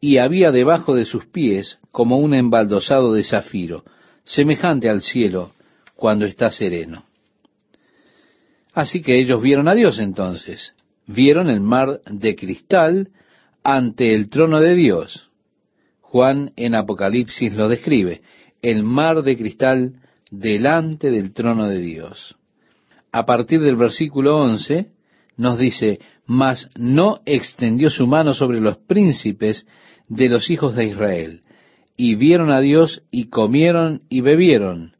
A: Y había debajo de sus pies como un embaldosado de zafiro, semejante al cielo cuando está sereno. Así que ellos vieron a Dios entonces, vieron el mar de cristal ante el trono de Dios. Juan en Apocalipsis lo describe, el mar de cristal delante del trono de Dios. A partir del versículo 11 nos dice, mas no extendió su mano sobre los príncipes de los hijos de Israel, y vieron a Dios y comieron y bebieron.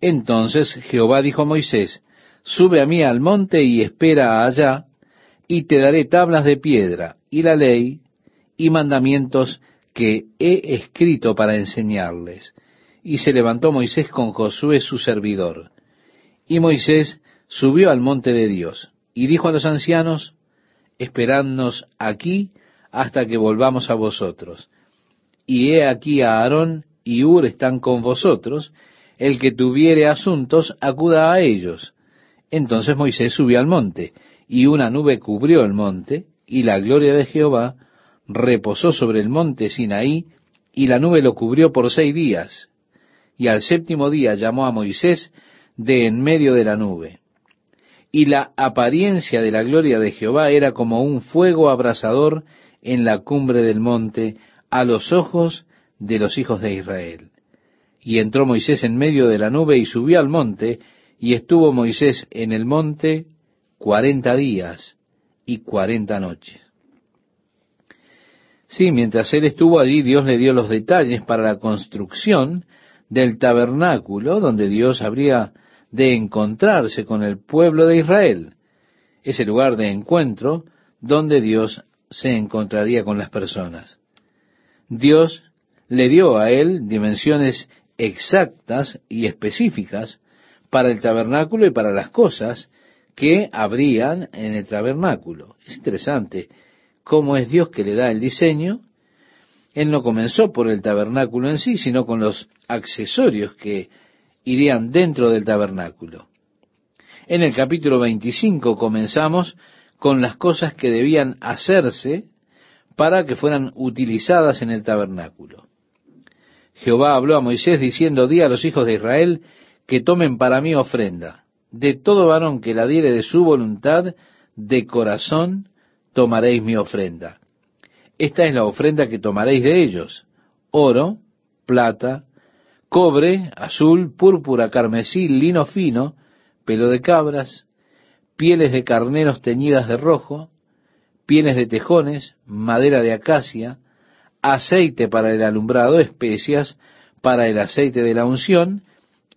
A: Entonces Jehová dijo a Moisés, sube a mí al monte y espera allá, y te daré tablas de piedra, y la ley, y mandamientos que he escrito para enseñarles. Y se levantó Moisés con Josué su servidor. Y Moisés subió al monte de Dios, y dijo a los ancianos, esperadnos aquí hasta que volvamos a vosotros y he aquí a Aarón y Ur están con vosotros, el que tuviere asuntos, acuda a ellos. Entonces Moisés subió al monte, y una nube cubrió el monte, y la gloria de Jehová reposó sobre el monte Sinaí, y la nube lo cubrió por seis días. Y al séptimo día llamó a Moisés de en medio de la nube. Y la apariencia de la gloria de Jehová era como un fuego abrasador en la cumbre del monte, a los ojos de los hijos de Israel. Y entró Moisés en medio de la nube y subió al monte, y estuvo Moisés en el monte cuarenta días y cuarenta noches. Sí, mientras él estuvo allí, Dios le dio los detalles para la construcción del tabernáculo donde Dios habría de encontrarse con el pueblo de Israel, ese lugar de encuentro donde Dios se encontraría con las personas. Dios le dio a él dimensiones exactas y específicas para el tabernáculo y para las cosas que habrían en el tabernáculo. Es interesante cómo es Dios que le da el diseño. Él no comenzó por el tabernáculo en sí, sino con los accesorios que irían dentro del tabernáculo. En el capítulo 25 comenzamos con las cosas que debían hacerse para que fueran utilizadas en el tabernáculo. Jehová habló a Moisés diciendo, di a los hijos de Israel que tomen para mí ofrenda. De todo varón que la diere de su voluntad, de corazón, tomaréis mi ofrenda. Esta es la ofrenda que tomaréis de ellos. Oro, plata, cobre, azul, púrpura, carmesí, lino fino, pelo de cabras, pieles de carneros teñidas de rojo, pieles de tejones, madera de acacia, aceite para el alumbrado, especias para el aceite de la unción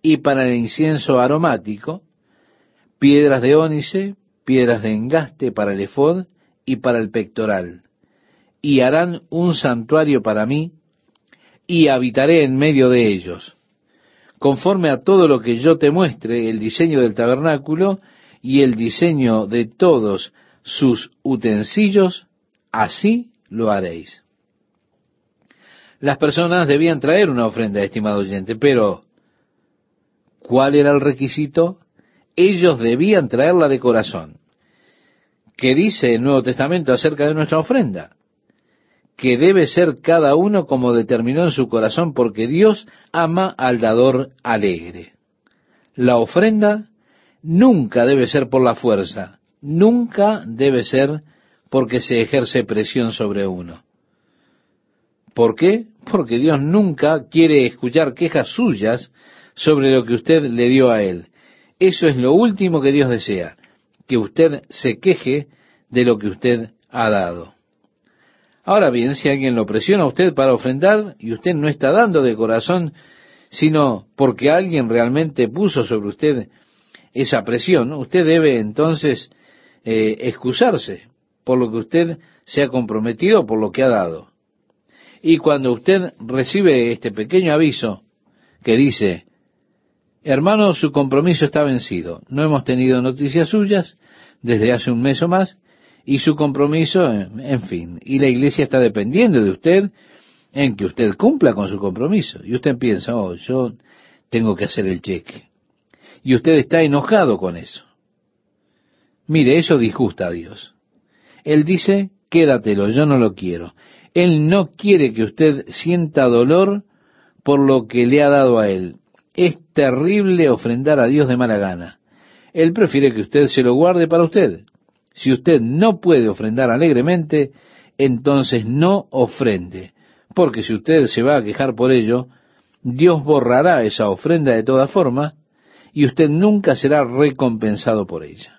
A: y para el incienso aromático, piedras de ónice, piedras de engaste para el efod y para el pectoral, y harán un santuario para mí, y habitaré en medio de ellos. Conforme a todo lo que yo te muestre, el diseño del tabernáculo y el diseño de todos sus utensilios, así lo haréis. Las personas debían traer una ofrenda, estimado oyente, pero ¿cuál era el requisito? Ellos debían traerla de corazón. ¿Qué dice el Nuevo Testamento acerca de nuestra ofrenda? Que debe ser cada uno como determinó en su corazón, porque Dios ama al dador alegre. La ofrenda nunca debe ser por la fuerza, nunca debe ser porque se ejerce presión sobre uno. ¿Por qué? Porque Dios nunca quiere escuchar quejas suyas sobre lo que usted le dio a Él. Eso es lo último que Dios desea, que usted se queje de lo que usted ha dado. Ahora bien, si alguien lo presiona a usted para ofrendar y usted no está dando de corazón, sino porque alguien realmente puso sobre usted esa presión, usted debe entonces eh, excusarse por lo que usted se ha comprometido, por lo que ha dado. Y cuando usted recibe este pequeño aviso que dice, hermano, su compromiso está vencido, no hemos tenido noticias suyas desde hace un mes o más, y su compromiso, en fin, y la iglesia está dependiendo de usted en que usted cumpla con su compromiso. Y usted piensa, oh, yo tengo que hacer el cheque. Y usted está enojado con eso. Mire, eso disgusta a Dios. Él dice, quédatelo, yo no lo quiero. Él no quiere que usted sienta dolor por lo que le ha dado a Él. Es terrible ofrendar a Dios de mala gana. Él prefiere que usted se lo guarde para usted. Si usted no puede ofrendar alegremente, entonces no ofrende. Porque si usted se va a quejar por ello, Dios borrará esa ofrenda de toda forma y usted nunca será recompensado por ella.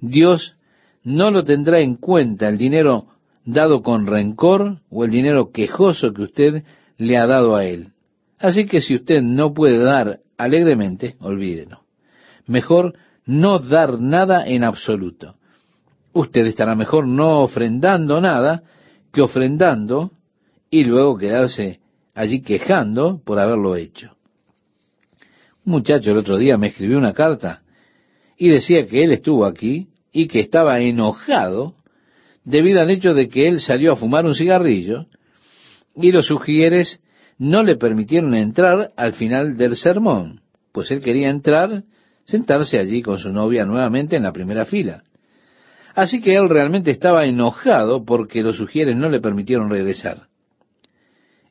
A: Dios no lo tendrá en cuenta el dinero dado con rencor o el dinero quejoso que usted le ha dado a él. Así que si usted no puede dar alegremente, olvídelo. Mejor no dar nada en absoluto. Usted estará mejor no ofrendando nada que ofrendando y luego quedarse allí quejando por haberlo hecho. Muchacho el otro día me escribió una carta y decía que él estuvo aquí y que estaba enojado debido al hecho de que él salió a fumar un cigarrillo y los sugieres no le permitieron entrar al final del sermón, pues él quería entrar, sentarse allí con su novia nuevamente en la primera fila. Así que él realmente estaba enojado porque los sugieres no le permitieron regresar.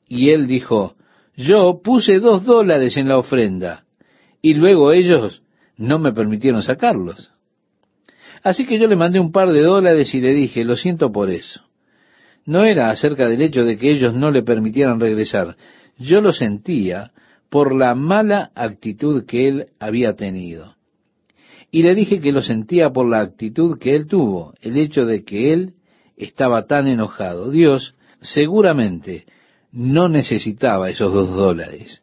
A: Y él dijo, yo puse dos dólares en la ofrenda y luego ellos no me permitieron sacarlos. Así que yo le mandé un par de dólares y le dije, lo siento por eso. No era acerca del hecho de que ellos no le permitieran regresar. Yo lo sentía por la mala actitud que él había tenido. Y le dije que lo sentía por la actitud que él tuvo, el hecho de que él estaba tan enojado. Dios seguramente no necesitaba esos dos dólares.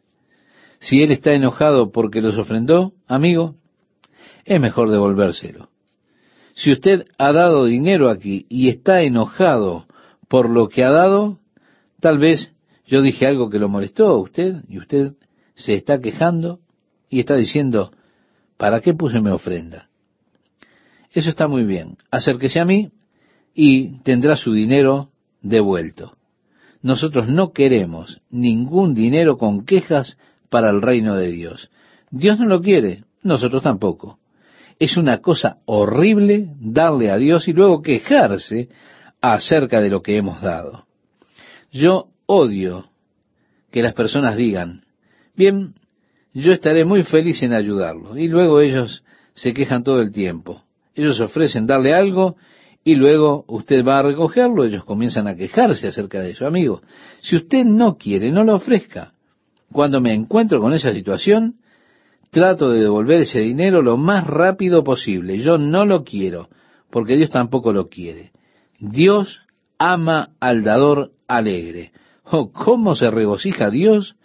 A: Si él está enojado porque los ofrendó, amigo, es mejor devolvérselo. Si usted ha dado dinero aquí y está enojado por lo que ha dado, tal vez yo dije algo que lo molestó a usted y usted se está quejando y está diciendo, ¿para qué puse mi ofrenda? Eso está muy bien. Acérquese a mí y tendrá su dinero devuelto. Nosotros no queremos ningún dinero con quejas para el reino de Dios. Dios no lo quiere, nosotros tampoco. Es una cosa horrible darle a Dios y luego quejarse acerca de lo que hemos dado. Yo odio que las personas digan, bien, yo estaré muy feliz en ayudarlo. Y luego ellos se quejan todo el tiempo. Ellos ofrecen darle algo y luego usted va a recogerlo. Ellos comienzan a quejarse acerca de eso. Amigo, si usted no quiere, no lo ofrezca. Cuando me encuentro con esa situación, trato de devolver ese dinero lo más rápido posible. Yo no lo quiero, porque Dios tampoco lo quiere. Dios ama al dador alegre. Oh, ¿cómo se regocija Dios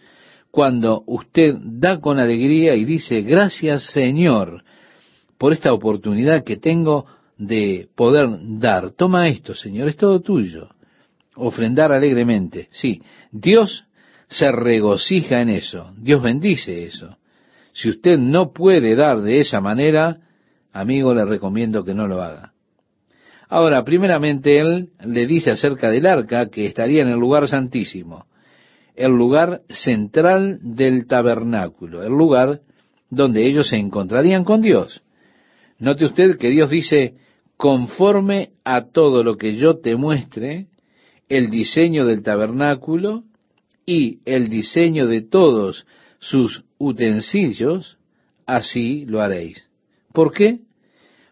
A: cuando usted da con alegría y dice, gracias Señor, por esta oportunidad que tengo de poder dar. Toma esto, Señor, es todo tuyo. Ofrendar alegremente. Sí, Dios se regocija en eso. Dios bendice eso. Si usted no puede dar de esa manera, amigo, le recomiendo que no lo haga. Ahora, primeramente, él le dice acerca del arca que estaría en el lugar santísimo, el lugar central del tabernáculo, el lugar donde ellos se encontrarían con Dios. Note usted que Dios dice, conforme a todo lo que yo te muestre, el diseño del tabernáculo y el diseño de todos sus utensilios, así lo haréis. ¿Por qué?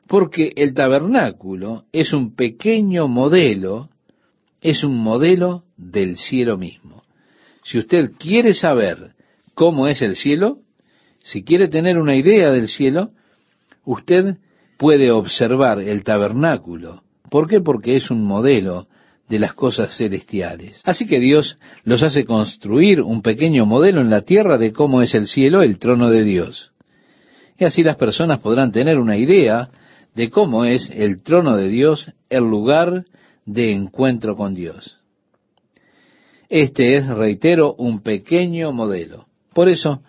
A: Porque el tabernáculo es un pequeño modelo, es un modelo del cielo mismo. Si usted quiere saber cómo es el cielo, si quiere tener una idea del cielo, usted puede observar el tabernáculo. ¿Por qué? Porque es un modelo de las cosas celestiales. Así que Dios los hace construir un pequeño modelo en la tierra de cómo es el cielo, el trono de Dios. Y así las personas podrán tener una idea de cómo es el trono de Dios, el lugar de encuentro con Dios. Este es, reitero, un pequeño modelo. Por eso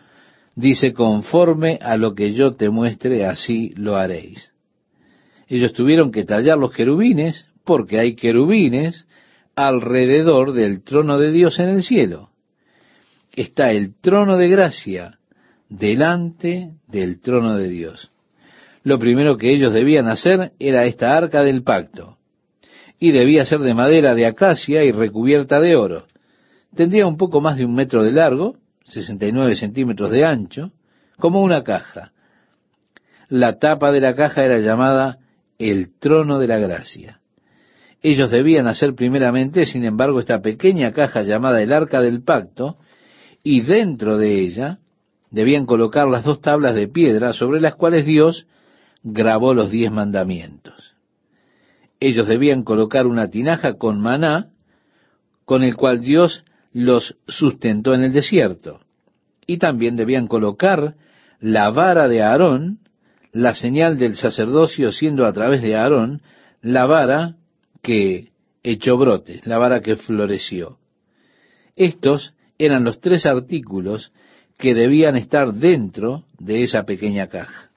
A: dice, conforme a lo que yo te muestre, así lo haréis. Ellos tuvieron que tallar los querubines, porque hay querubines alrededor del trono de Dios en el cielo. Está el trono de gracia delante del trono de Dios. Lo primero que ellos debían hacer era esta arca del pacto, y debía ser de madera de acacia y recubierta de oro. Tendría un poco más de un metro de largo, 69 centímetros de ancho, como una caja. La tapa de la caja era llamada el trono de la gracia. Ellos debían hacer primeramente, sin embargo, esta pequeña caja llamada el arca del pacto, y dentro de ella debían colocar las dos tablas de piedra sobre las cuales Dios grabó los diez mandamientos. Ellos debían colocar una tinaja con maná, con el cual Dios los sustentó en el desierto. Y también debían colocar la vara de Aarón, la señal del sacerdocio siendo a través de Aarón, la vara que echó brotes, la vara que floreció. Estos eran los tres artículos que debían estar dentro de esa pequeña caja.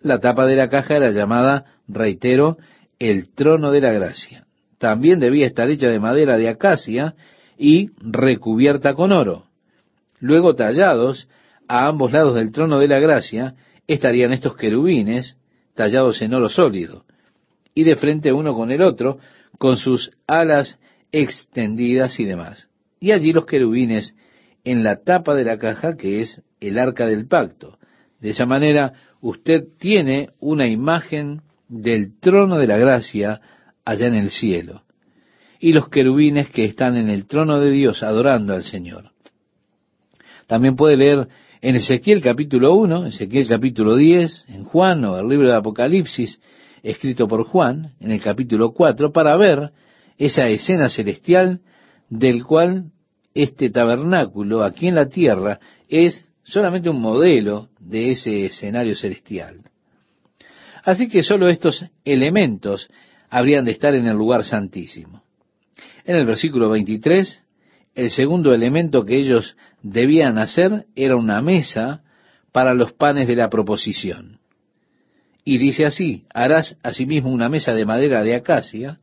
A: La tapa de la caja era llamada, reitero, el trono de la gracia. También debía estar hecha de madera de acacia y recubierta con oro. Luego tallados a ambos lados del trono de la gracia estarían estos querubines tallados en oro sólido y de frente uno con el otro, con sus alas extendidas y demás. Y allí los querubines en la tapa de la caja que es el arca del pacto. De esa manera usted tiene una imagen del trono de la gracia allá en el cielo. Y los querubines que están en el trono de Dios adorando al Señor. También puede leer en Ezequiel capítulo 1, Ezequiel capítulo 10, en Juan o el libro de Apocalipsis, escrito por Juan en el capítulo 4 para ver esa escena celestial del cual este tabernáculo aquí en la tierra es solamente un modelo de ese escenario celestial. Así que solo estos elementos habrían de estar en el lugar santísimo. En el versículo 23, el segundo elemento que ellos debían hacer era una mesa para los panes de la proposición. Y dice así, harás asimismo una mesa de madera de acacia,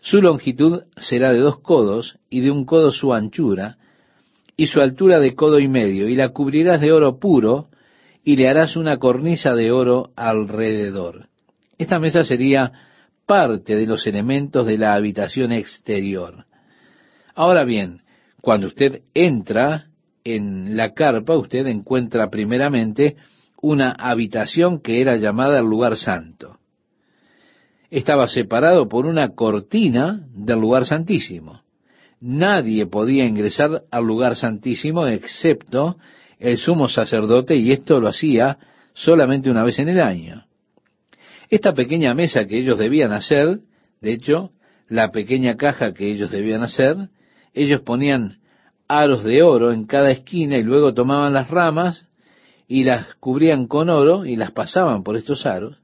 A: su longitud será de dos codos y de un codo su anchura, y su altura de codo y medio, y la cubrirás de oro puro, y le harás una cornisa de oro alrededor. Esta mesa sería parte de los elementos de la habitación exterior. Ahora bien, cuando usted entra en la carpa, usted encuentra primeramente una habitación que era llamada el lugar santo. Estaba separado por una cortina del lugar santísimo. Nadie podía ingresar al lugar santísimo excepto el sumo sacerdote y esto lo hacía solamente una vez en el año. Esta pequeña mesa que ellos debían hacer, de hecho, la pequeña caja que ellos debían hacer, ellos ponían aros de oro en cada esquina y luego tomaban las ramas y las cubrían con oro y las pasaban por estos aros.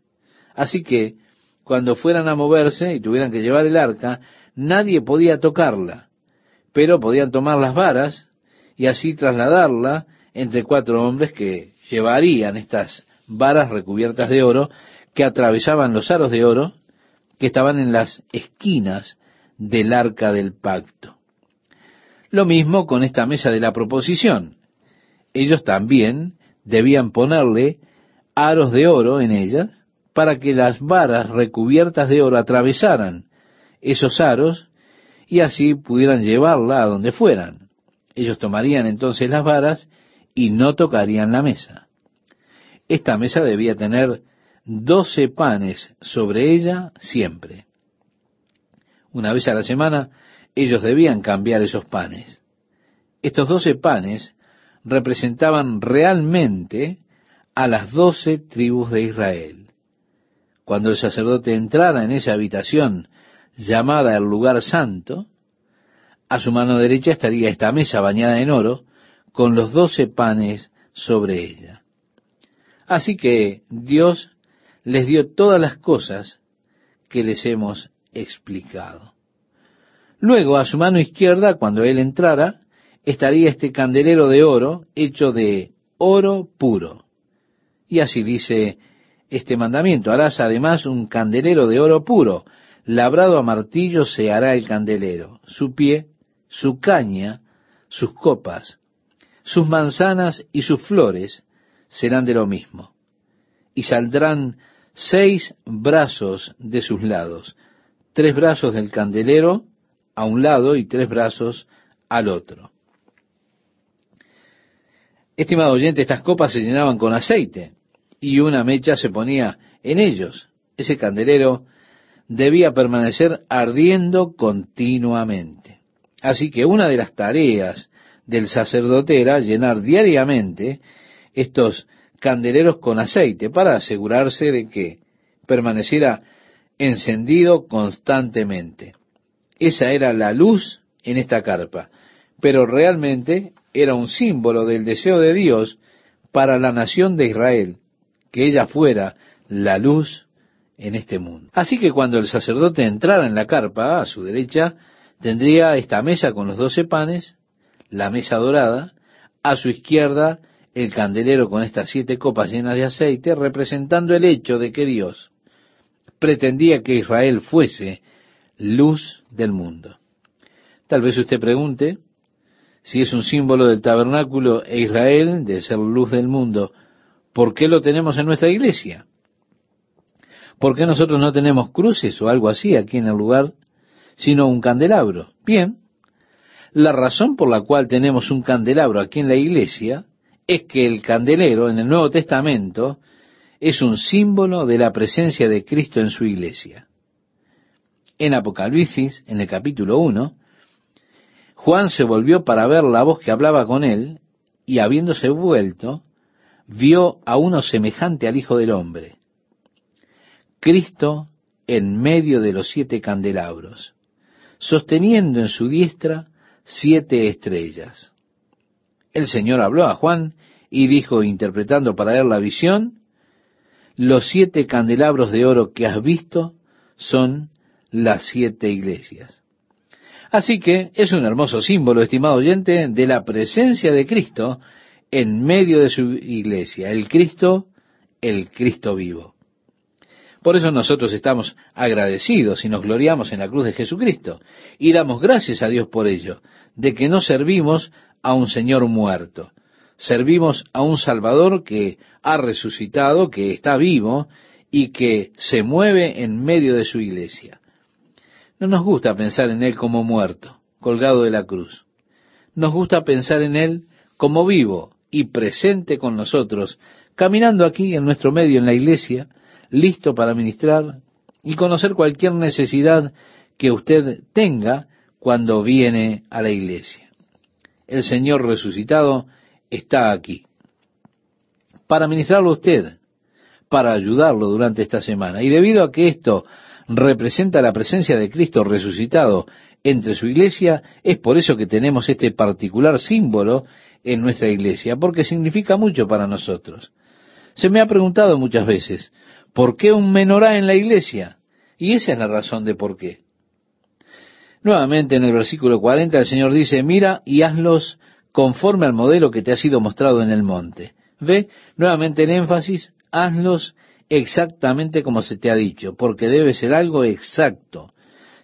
A: Así que cuando fueran a moverse y tuvieran que llevar el arca, nadie podía tocarla, pero podían tomar las varas y así trasladarla entre cuatro hombres que llevarían estas varas recubiertas de oro que atravesaban los aros de oro que estaban en las esquinas del arca del pacto. Lo mismo con esta mesa de la proposición. Ellos también debían ponerle aros de oro en ellas para que las varas recubiertas de oro atravesaran esos aros y así pudieran llevarla a donde fueran. Ellos tomarían entonces las varas y no tocarían la mesa. Esta mesa debía tener doce panes sobre ella siempre. Una vez a la semana ellos debían cambiar esos panes. Estos doce panes representaban realmente a las doce tribus de Israel. Cuando el sacerdote entrara en esa habitación llamada el lugar santo, a su mano derecha estaría esta mesa bañada en oro con los doce panes sobre ella. Así que Dios les dio todas las cosas que les hemos explicado. Luego, a su mano izquierda, cuando él entrara, estaría este candelero de oro hecho de oro puro. Y así dice este mandamiento. Harás además un candelero de oro puro. Labrado a martillo se hará el candelero. Su pie, su caña, sus copas, sus manzanas y sus flores serán de lo mismo. Y saldrán seis brazos de sus lados, tres brazos del candelero a un lado y tres brazos al otro. Estimado oyente, estas copas se llenaban con aceite y una mecha se ponía en ellos. Ese candelero debía permanecer ardiendo continuamente. Así que una de las tareas del sacerdote era llenar diariamente estos candeleros con aceite para asegurarse de que permaneciera encendido constantemente. Esa era la luz en esta carpa, pero realmente era un símbolo del deseo de Dios para la nación de Israel, que ella fuera la luz en este mundo. Así que cuando el sacerdote entrara en la carpa, a su derecha, tendría esta mesa con los doce panes, la mesa dorada, a su izquierda el candelero con estas siete copas llenas de aceite, representando el hecho de que Dios pretendía que Israel fuese luz del mundo. Tal vez usted pregunte si es un símbolo del tabernáculo e Israel de ser luz del mundo, ¿por qué lo tenemos en nuestra iglesia? ¿Por qué nosotros no tenemos cruces o algo así aquí en el lugar, sino un candelabro? Bien, la razón por la cual tenemos un candelabro aquí en la iglesia es que el candelero en el Nuevo Testamento es un símbolo de la presencia de Cristo en su iglesia. En Apocalipsis, en el capítulo 1, Juan se volvió para ver la voz que hablaba con él, y habiéndose vuelto, vio a uno semejante al Hijo del Hombre. Cristo en medio de los siete candelabros, sosteniendo en su diestra siete estrellas. El Señor habló a Juan y dijo, interpretando para él la visión, los siete candelabros de oro que has visto son las siete iglesias. Así que es un hermoso símbolo, estimado oyente, de la presencia de Cristo en medio de su iglesia, el Cristo, el Cristo vivo. Por eso nosotros estamos agradecidos y nos gloriamos en la cruz de Jesucristo y damos gracias a Dios por ello, de que no servimos a un Señor muerto. Servimos a un Salvador que ha resucitado, que está vivo y que se mueve en medio de su iglesia. No nos gusta pensar en Él como muerto, colgado de la cruz. Nos gusta pensar en Él como vivo y presente con nosotros, caminando aquí en nuestro medio en la iglesia, listo para ministrar y conocer cualquier necesidad que usted tenga cuando viene a la iglesia el Señor resucitado está aquí. Para ministrarlo a usted, para ayudarlo durante esta semana. Y debido a que esto representa la presencia de Cristo resucitado entre su iglesia, es por eso que tenemos este particular símbolo en nuestra iglesia, porque significa mucho para nosotros. Se me ha preguntado muchas veces, ¿por qué un menorá en la iglesia? Y esa es la razón de por qué. Nuevamente en el versículo 40 el Señor dice, mira y hazlos conforme al modelo que te ha sido mostrado en el monte. Ve, nuevamente en énfasis, hazlos exactamente como se te ha dicho, porque debe ser algo exacto,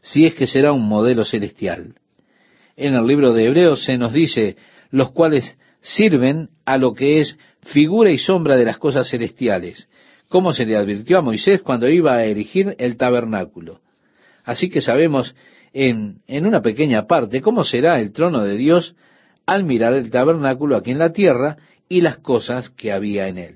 A: si es que será un modelo celestial. En el libro de Hebreos se nos dice, los cuales sirven a lo que es figura y sombra de las cosas celestiales, como se le advirtió a Moisés cuando iba a erigir el tabernáculo. Así que sabemos en, una pequeña parte cómo será el trono de Dios al mirar el tabernáculo aquí en la tierra y las cosas que había en él.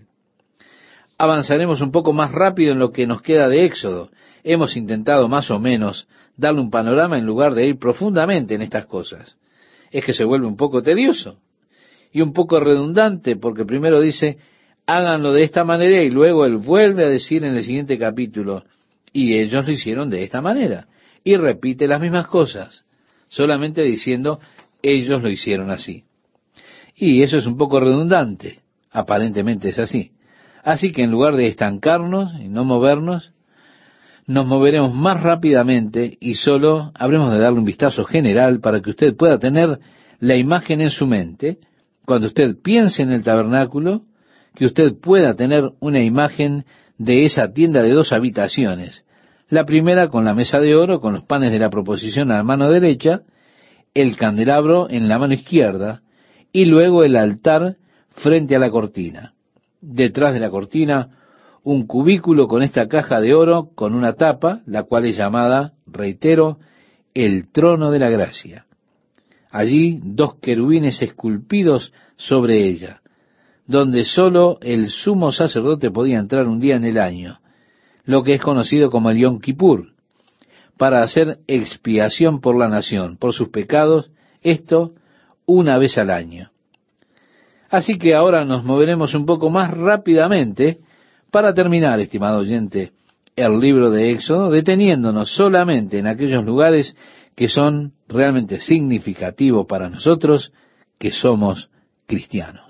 A: Avanzaremos un poco más rápido en lo que nos queda de Éxodo. Hemos intentado más o menos darle un panorama en lugar de ir profundamente en estas cosas. Es que se vuelve un poco tedioso y un poco redundante porque primero dice, háganlo de esta manera y luego él vuelve a decir en el siguiente capítulo, y ellos lo hicieron de esta manera. Y repite las mismas cosas, solamente diciendo, ellos lo hicieron así. Y eso es un poco redundante, aparentemente es así. Así que en lugar de estancarnos y no movernos, nos moveremos más rápidamente y solo habremos de darle un vistazo general para que usted pueda tener la imagen en su mente. Cuando usted piense en el tabernáculo, que usted pueda tener una imagen de esa tienda de dos habitaciones. La primera con la mesa de oro, con los panes de la proposición a la mano derecha, el candelabro en la mano izquierda, y luego el altar frente a la cortina. Detrás de la cortina, un cubículo con esta caja de oro con una tapa, la cual es llamada, reitero, el trono de la gracia. Allí dos querubines esculpidos sobre ella, donde sólo el sumo sacerdote podía entrar un día en el año, lo que es conocido como el Yom Kippur, para hacer expiación por la nación, por sus pecados, esto una vez al año. Así que ahora nos moveremos un poco más rápidamente para terminar, estimado oyente, el libro de Éxodo, deteniéndonos solamente en aquellos lugares que son realmente significativos para nosotros que somos cristianos.